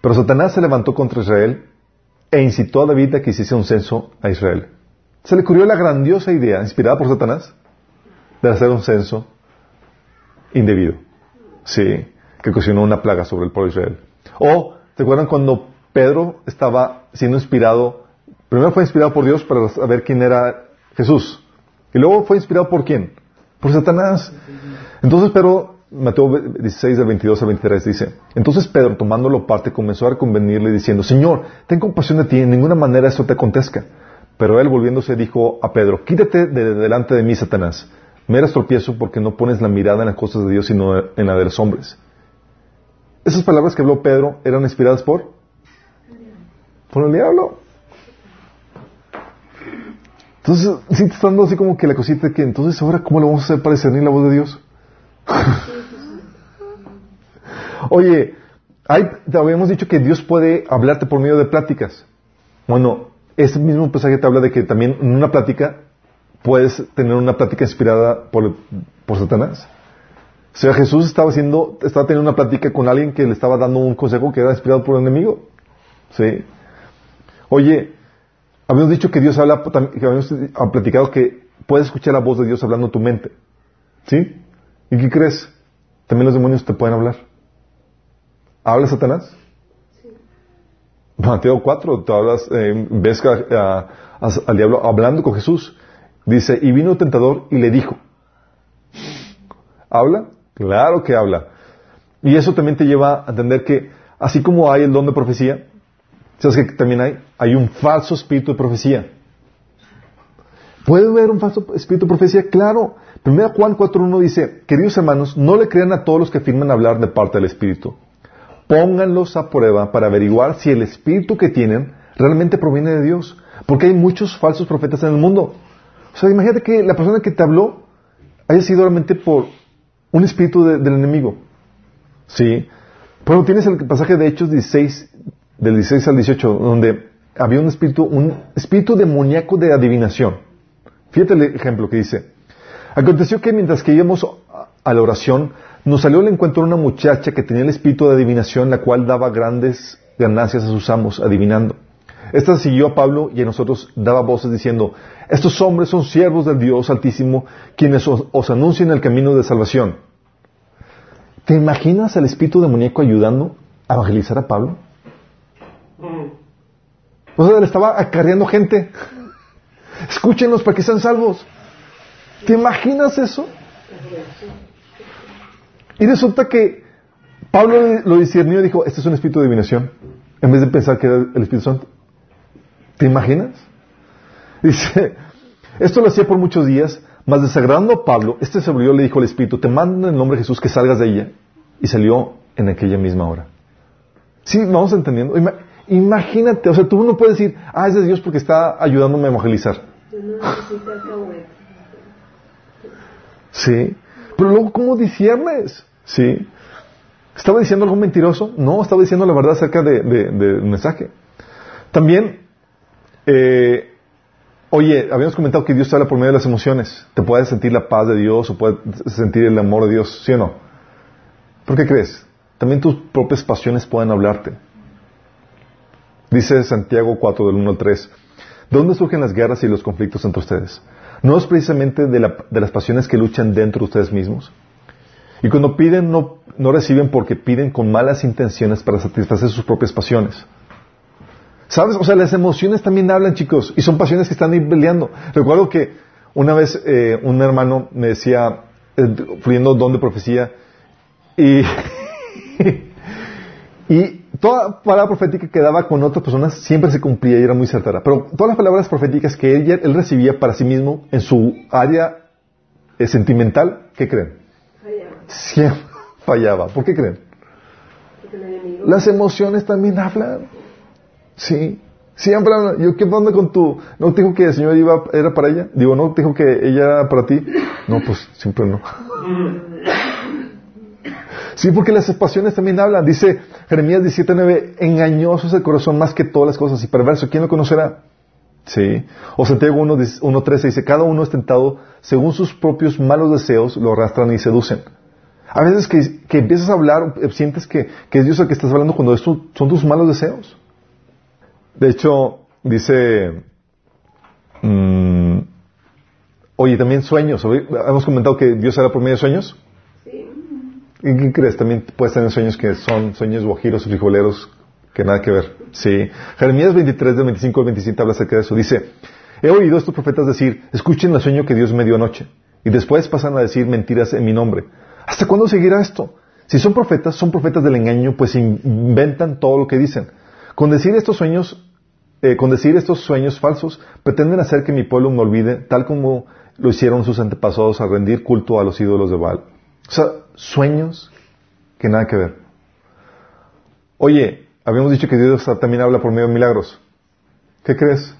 Pero Satanás se levantó contra Israel e incitó a David a que hiciese un censo a Israel. Se le ocurrió la grandiosa idea, inspirada por Satanás, de hacer un censo indebido. Sí, que ocasionó una plaga sobre el pueblo de Israel. O, ¿te acuerdan cuando Pedro estaba siendo inspirado? Primero fue inspirado por Dios para saber quién era Jesús. Y luego fue inspirado por quién? Por Satanás. Entonces Pedro, Mateo 16, del 22 al 23, dice, entonces Pedro, tomándolo parte, comenzó a convenirle diciendo, Señor, ten compasión de ti, en ninguna manera esto te acontezca. Pero él volviéndose dijo a Pedro, quítate de delante de mí, Satanás me eras tropiezo porque no pones la mirada en las cosas de Dios, sino en la de los hombres. Esas palabras que habló Pedro eran inspiradas por por el diablo. Entonces, sí te está dando así como que la cosita que entonces ahora cómo le vamos a hacer para discernir la voz de Dios. Oye, hay, habíamos dicho que Dios puede hablarte por medio de pláticas. Bueno, ese mismo pasaje te habla de que también en una plática puedes tener una plática inspirada por, por Satanás. O sea, Jesús estaba haciendo, estaba teniendo una plática con alguien que le estaba dando un consejo que era inspirado por el enemigo. ¿Sí? Oye, habíamos dicho que Dios habla, que habíamos platicado que puedes escuchar la voz de Dios hablando en tu mente. ¿Sí? ¿Y qué crees? También los demonios te pueden hablar. ¿Habla Satanás? Sí. Mateo 4, tú hablas, eh, ves al diablo hablando con Jesús. Dice, y vino el tentador y le dijo, ¿habla? Claro que habla. Y eso también te lleva a entender que, así como hay el don de profecía, ¿sabes que también hay? Hay un falso espíritu de profecía. ¿Puede haber un falso espíritu de profecía? Claro. Primera Juan 4.1 dice, queridos hermanos, no le crean a todos los que afirman hablar de parte del Espíritu. Pónganlos a prueba para averiguar si el Espíritu que tienen realmente proviene de Dios. Porque hay muchos falsos profetas en el mundo. O sea, imagínate que la persona que te habló haya sido realmente por un espíritu del enemigo. ¿Sí? Bueno, tienes el pasaje de Hechos 16, del 16 al 18, donde había un espíritu, un espíritu demoníaco de adivinación. Fíjate el ejemplo que dice. Aconteció que mientras que íbamos a la oración, nos salió al encuentro una muchacha que tenía el espíritu de adivinación, la cual daba grandes ganancias a sus amos adivinando. Esta siguió a Pablo y a nosotros daba voces diciendo, estos hombres son siervos del Dios Altísimo, quienes os, os anuncian el camino de salvación. ¿Te imaginas al espíritu demoníaco ayudando a evangelizar a Pablo? O sea, le estaba acarreando gente. Escúchenlos para que sean salvos. ¿Te imaginas eso? Y resulta que Pablo lo discernió y dijo, este es un espíritu de adivinación, en vez de pensar que era el Espíritu Santo. ¿Te imaginas? Dice, esto lo hacía por muchos días, mas desagradando a Pablo, este se volvió y le dijo al Espíritu, te mando en el nombre de Jesús que salgas de ella. Y salió en aquella misma hora. Sí, vamos entendiendo. Imagínate, o sea, tú no puedes decir, ah, es de Dios porque está ayudándome a evangelizar. Sí. Pero luego, ¿cómo disiernes? Sí. ¿Estaba diciendo algo mentiroso? No, estaba diciendo la verdad acerca del de, mensaje. También, eh, oye, habíamos comentado que Dios habla por medio de las emociones. Te puedes sentir la paz de Dios o puedes sentir el amor de Dios, ¿sí o no? ¿Por qué crees? También tus propias pasiones pueden hablarte. Dice Santiago 4 del 1 al 3. ¿De dónde surgen las guerras y los conflictos entre ustedes? ¿No es precisamente de, las pasiones que luchan dentro de ustedes mismos? Y cuando piden, no, no reciben porque piden con malas intenciones para satisfacer sus propias pasiones. ¿Sabes? O sea, las emociones también hablan, chicos, y son pasiones que están ahí peleando. Recuerdo que una vez eh, un hermano me decía, eh, fluyendo don de profecía, y, y toda palabra profética que daba con otras personas siempre se cumplía y era muy certera. Pero todas las palabras proféticas que él, él recibía para sí mismo en su área eh, sentimental, ¿qué creen? Fallaba. Siempre fallaba. ¿Por qué creen? Las emociones también hablan. Sí. Siempre hablan. Yo, ¿qué pasa con tu...? ¿No te dijo que el Señor iba, era para ella? Digo, ¿no te dijo que ella era para ti? No, pues siempre no. Sí, porque las pasiones también hablan. Dice Jeremías 17:9, engañoso es el corazón más que todas las cosas y perverso. ¿Quién lo conocerá? Sí. O Santiago 1.13 dice, cada uno es tentado según sus propios malos deseos, lo arrastran y seducen. A veces que, empiezas a hablar, sientes que, es Dios el que estás hablando cuando esto son tus malos deseos. De hecho, dice, mm, oye, también sueños. Hemos comentado que Dios habla por medio de sueños. ¿Y qué crees? También puedes tener sueños que son sueños guajiros, frijoleros, que nada que ver. Sí. Jeremías 23, del 25 al 27 habla acerca de eso. Dice, he oído a estos profetas decir, escuchen el sueño que Dios me dio anoche. Y después pasan a decir mentiras en mi nombre. ¿Hasta cuándo seguirá esto? Si son profetas, son profetas del engaño, pues inventan todo lo que dicen. Con decir estos sueños, eh, con decir estos sueños falsos, pretenden hacer que mi pueblo me olvide, tal como lo hicieron sus antepasados a rendir culto a los ídolos de Baal. O sea, sueños que nada que ver. Oye, habíamos dicho que Dios también habla por medio de milagros. ¿Qué crees?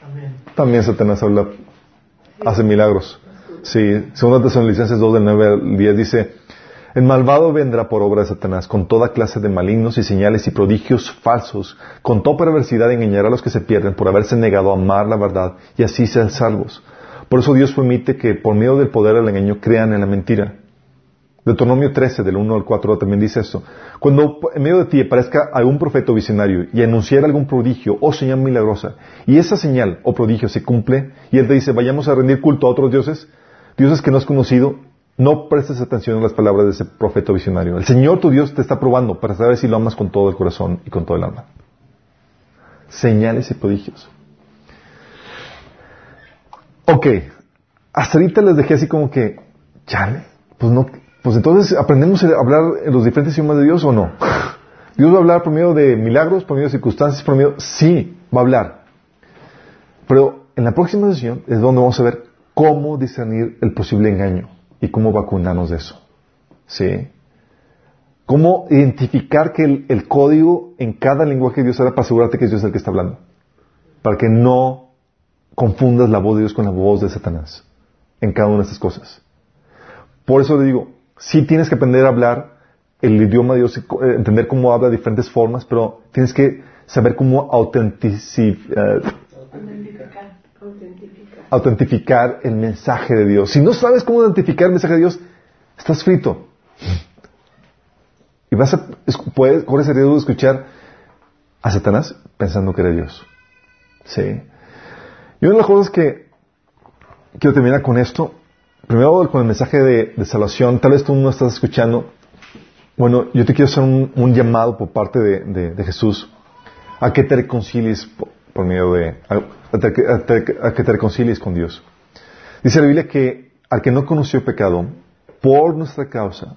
También. También Satanás habla, hace milagros. Sí, segunda Tesalonicenses 2 del 9 al 10 dice, el malvado vendrá por obra de Satanás con toda clase de malignos y señales y prodigios falsos, con toda perversidad engañará a los que se pierden por haberse negado a amar la verdad y así sean salvos. Por eso Dios permite que por medio del poder del engaño crean en la mentira Deuteronomio 13, del 1 al 4, también dice esto. Cuando en medio de ti aparezca algún profeta visionario y anunciara algún prodigio o señal milagrosa, y esa señal o prodigio se cumple, y él te dice, vayamos a rendir culto a otros dioses, dioses que no has conocido, no prestes atención a las palabras de ese profeta visionario. El Señor tu Dios te está probando para saber si lo amas con todo el corazón y con todo el alma. Señales y prodigios. Ok, hasta ahorita les dejé así como que, chale, pues no, pues entonces aprendemos a hablar en los diferentes idiomas de Dios o no. Dios va a hablar por medio de milagros, por medio de circunstancias, por medio, sí, va a hablar. Pero en la próxima sesión es donde vamos a ver cómo discernir el posible engaño y cómo vacunarnos de eso. ¿Sí? Cómo identificar que el, código en cada lenguaje de Dios era para asegurarte que es Dios el que está hablando. Para que no confundas la voz de Dios con la voz de Satanás en cada una de estas cosas. Por eso le digo, sí tienes que aprender a hablar el idioma de Dios, eh, entender cómo habla de diferentes formas, pero tienes que saber cómo autentificar, autentificar el mensaje de Dios. Si no sabes cómo autentificar el mensaje de Dios, estás frito. Y vas a, puedes, corres el riesgo de escuchar a Satanás pensando que eres Dios. Sí. Y una de las cosas que quiero terminar con esto, primero con el mensaje de, salvación, tal vez tú no estás escuchando, bueno, yo te quiero hacer un, llamado por parte de, Jesús a que te reconcilies por, medio de, a, que te reconcilies con Dios. Dice la Biblia que al que no conoció pecado, por nuestra causa,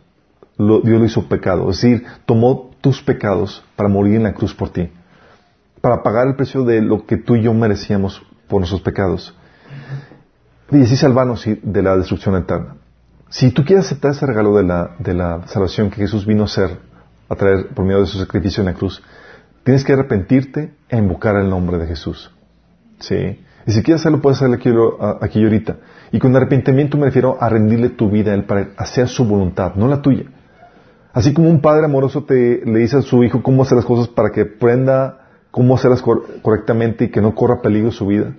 Dios lo hizo pecado. Es decir, tomó tus pecados para morir en la cruz por ti. Para pagar el precio de lo que tú y yo merecíamos por nuestros pecados. Y así salvarnos de la destrucción eterna. Si tú quieres aceptar ese regalo de la, de la salvación que Jesús vino a hacer, a traer por medio de su sacrificio en la cruz, tienes que arrepentirte e invocar el nombre de Jesús. ¿Sí? Y si quieres hacerlo, puedes hacerlo aquí, aquí y ahorita. Y con arrepentimiento me refiero a rendirle tu vida a Él para hacer su voluntad, no la tuya. Así como un padre amoroso te, le dice a su hijo cómo hacer las cosas para que aprenda cómo hacerlas correctamente y que no corra peligro su vida.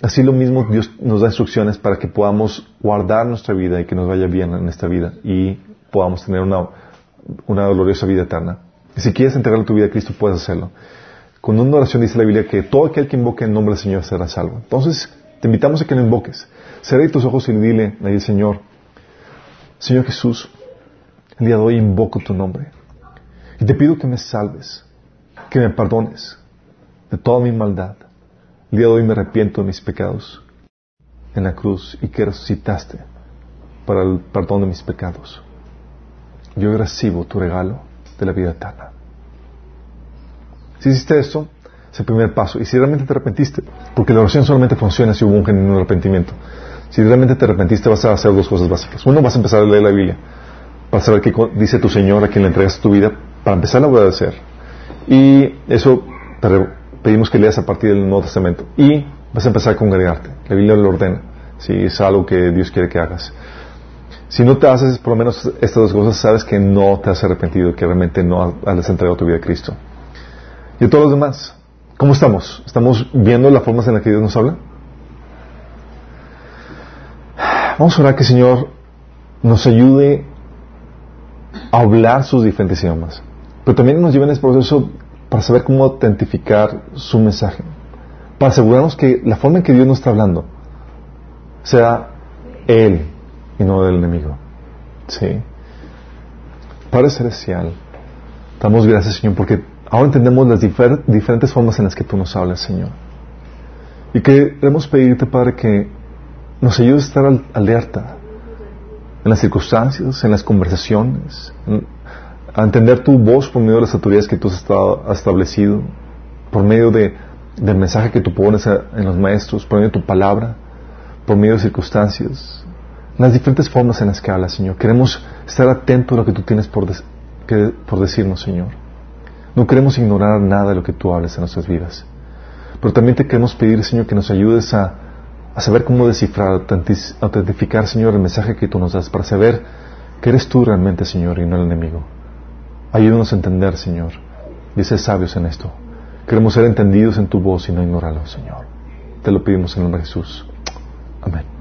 Así lo mismo Dios nos da instrucciones para que podamos guardar nuestra vida y que nos vaya bien en esta vida y podamos tener una, una gloriosa vida eterna. Y si quieres entregarle tu vida a Cristo, puedes hacerlo. Con una oración dice la Biblia que todo aquel que invoque el nombre del Señor será salvo. Entonces, te invitamos a que lo invoques. Cierra tus ojos y dile al Señor, Señor Jesús, el día de hoy invoco tu nombre. Y te pido que me salves, que me perdones de toda mi maldad. El día de hoy me arrepiento de mis pecados en la cruz y que resucitaste para el perdón de mis pecados. Yo recibo tu regalo de la vida eterna. Si hiciste esto, es el primer paso. Y si realmente te arrepentiste, porque la oración solamente funciona si hubo un genuino arrepentimiento. Si realmente te arrepentiste, vas a hacer dos cosas básicas. Uno, vas a empezar a leer la Biblia para saber qué dice tu Señor a quien le entregas tu vida, para empezar a obedecer. Y eso te pedimos que leas a partir del Nuevo Testamento. Y vas a empezar a congregarte. La Biblia lo ordena. Si es algo que Dios quiere que hagas. Si no te haces por lo menos estas dos cosas, sabes que no te has arrepentido, que realmente no has entregado tu vida a Cristo. Y a todos los demás, ¿cómo estamos? ¿Estamos viendo las formas en las que Dios nos habla? Vamos a orar que el Señor nos ayude a hablar sus diferentes idiomas. Pero también nos lleva en ese proceso para saber cómo autentificar su mensaje. Para asegurarnos que la forma en que Dios nos está hablando sea Él y no del enemigo. ¿Sí? Padre Celestial, damos gracias, Señor, porque ahora entendemos las diferentes formas en las que tú nos hablas, Señor. Y queremos pedirte, Padre, que nos ayudes a estar alerta en las circunstancias, en las conversaciones, a entender tu voz por medio de las autoridades que tú has, establecido, por medio de, del mensaje que tú pones en los maestros, por medio de tu palabra, por medio de circunstancias, las diferentes formas en las que hablas, Señor. Queremos estar atentos a lo que tú tienes por, por decirnos, Señor. No queremos ignorar nada de lo que tú hablas en nuestras vidas. Pero también te queremos pedir, Señor, que nos ayudes a a saber cómo descifrar, autentificar, Señor, el mensaje que tú nos das, para saber que eres tú realmente, Señor, y no el enemigo. Ayúdanos a entender, Señor, y sabios en esto. Queremos ser entendidos en tu voz y no ignorarlo, Señor. Te lo pedimos en el nombre de Jesús. Amén.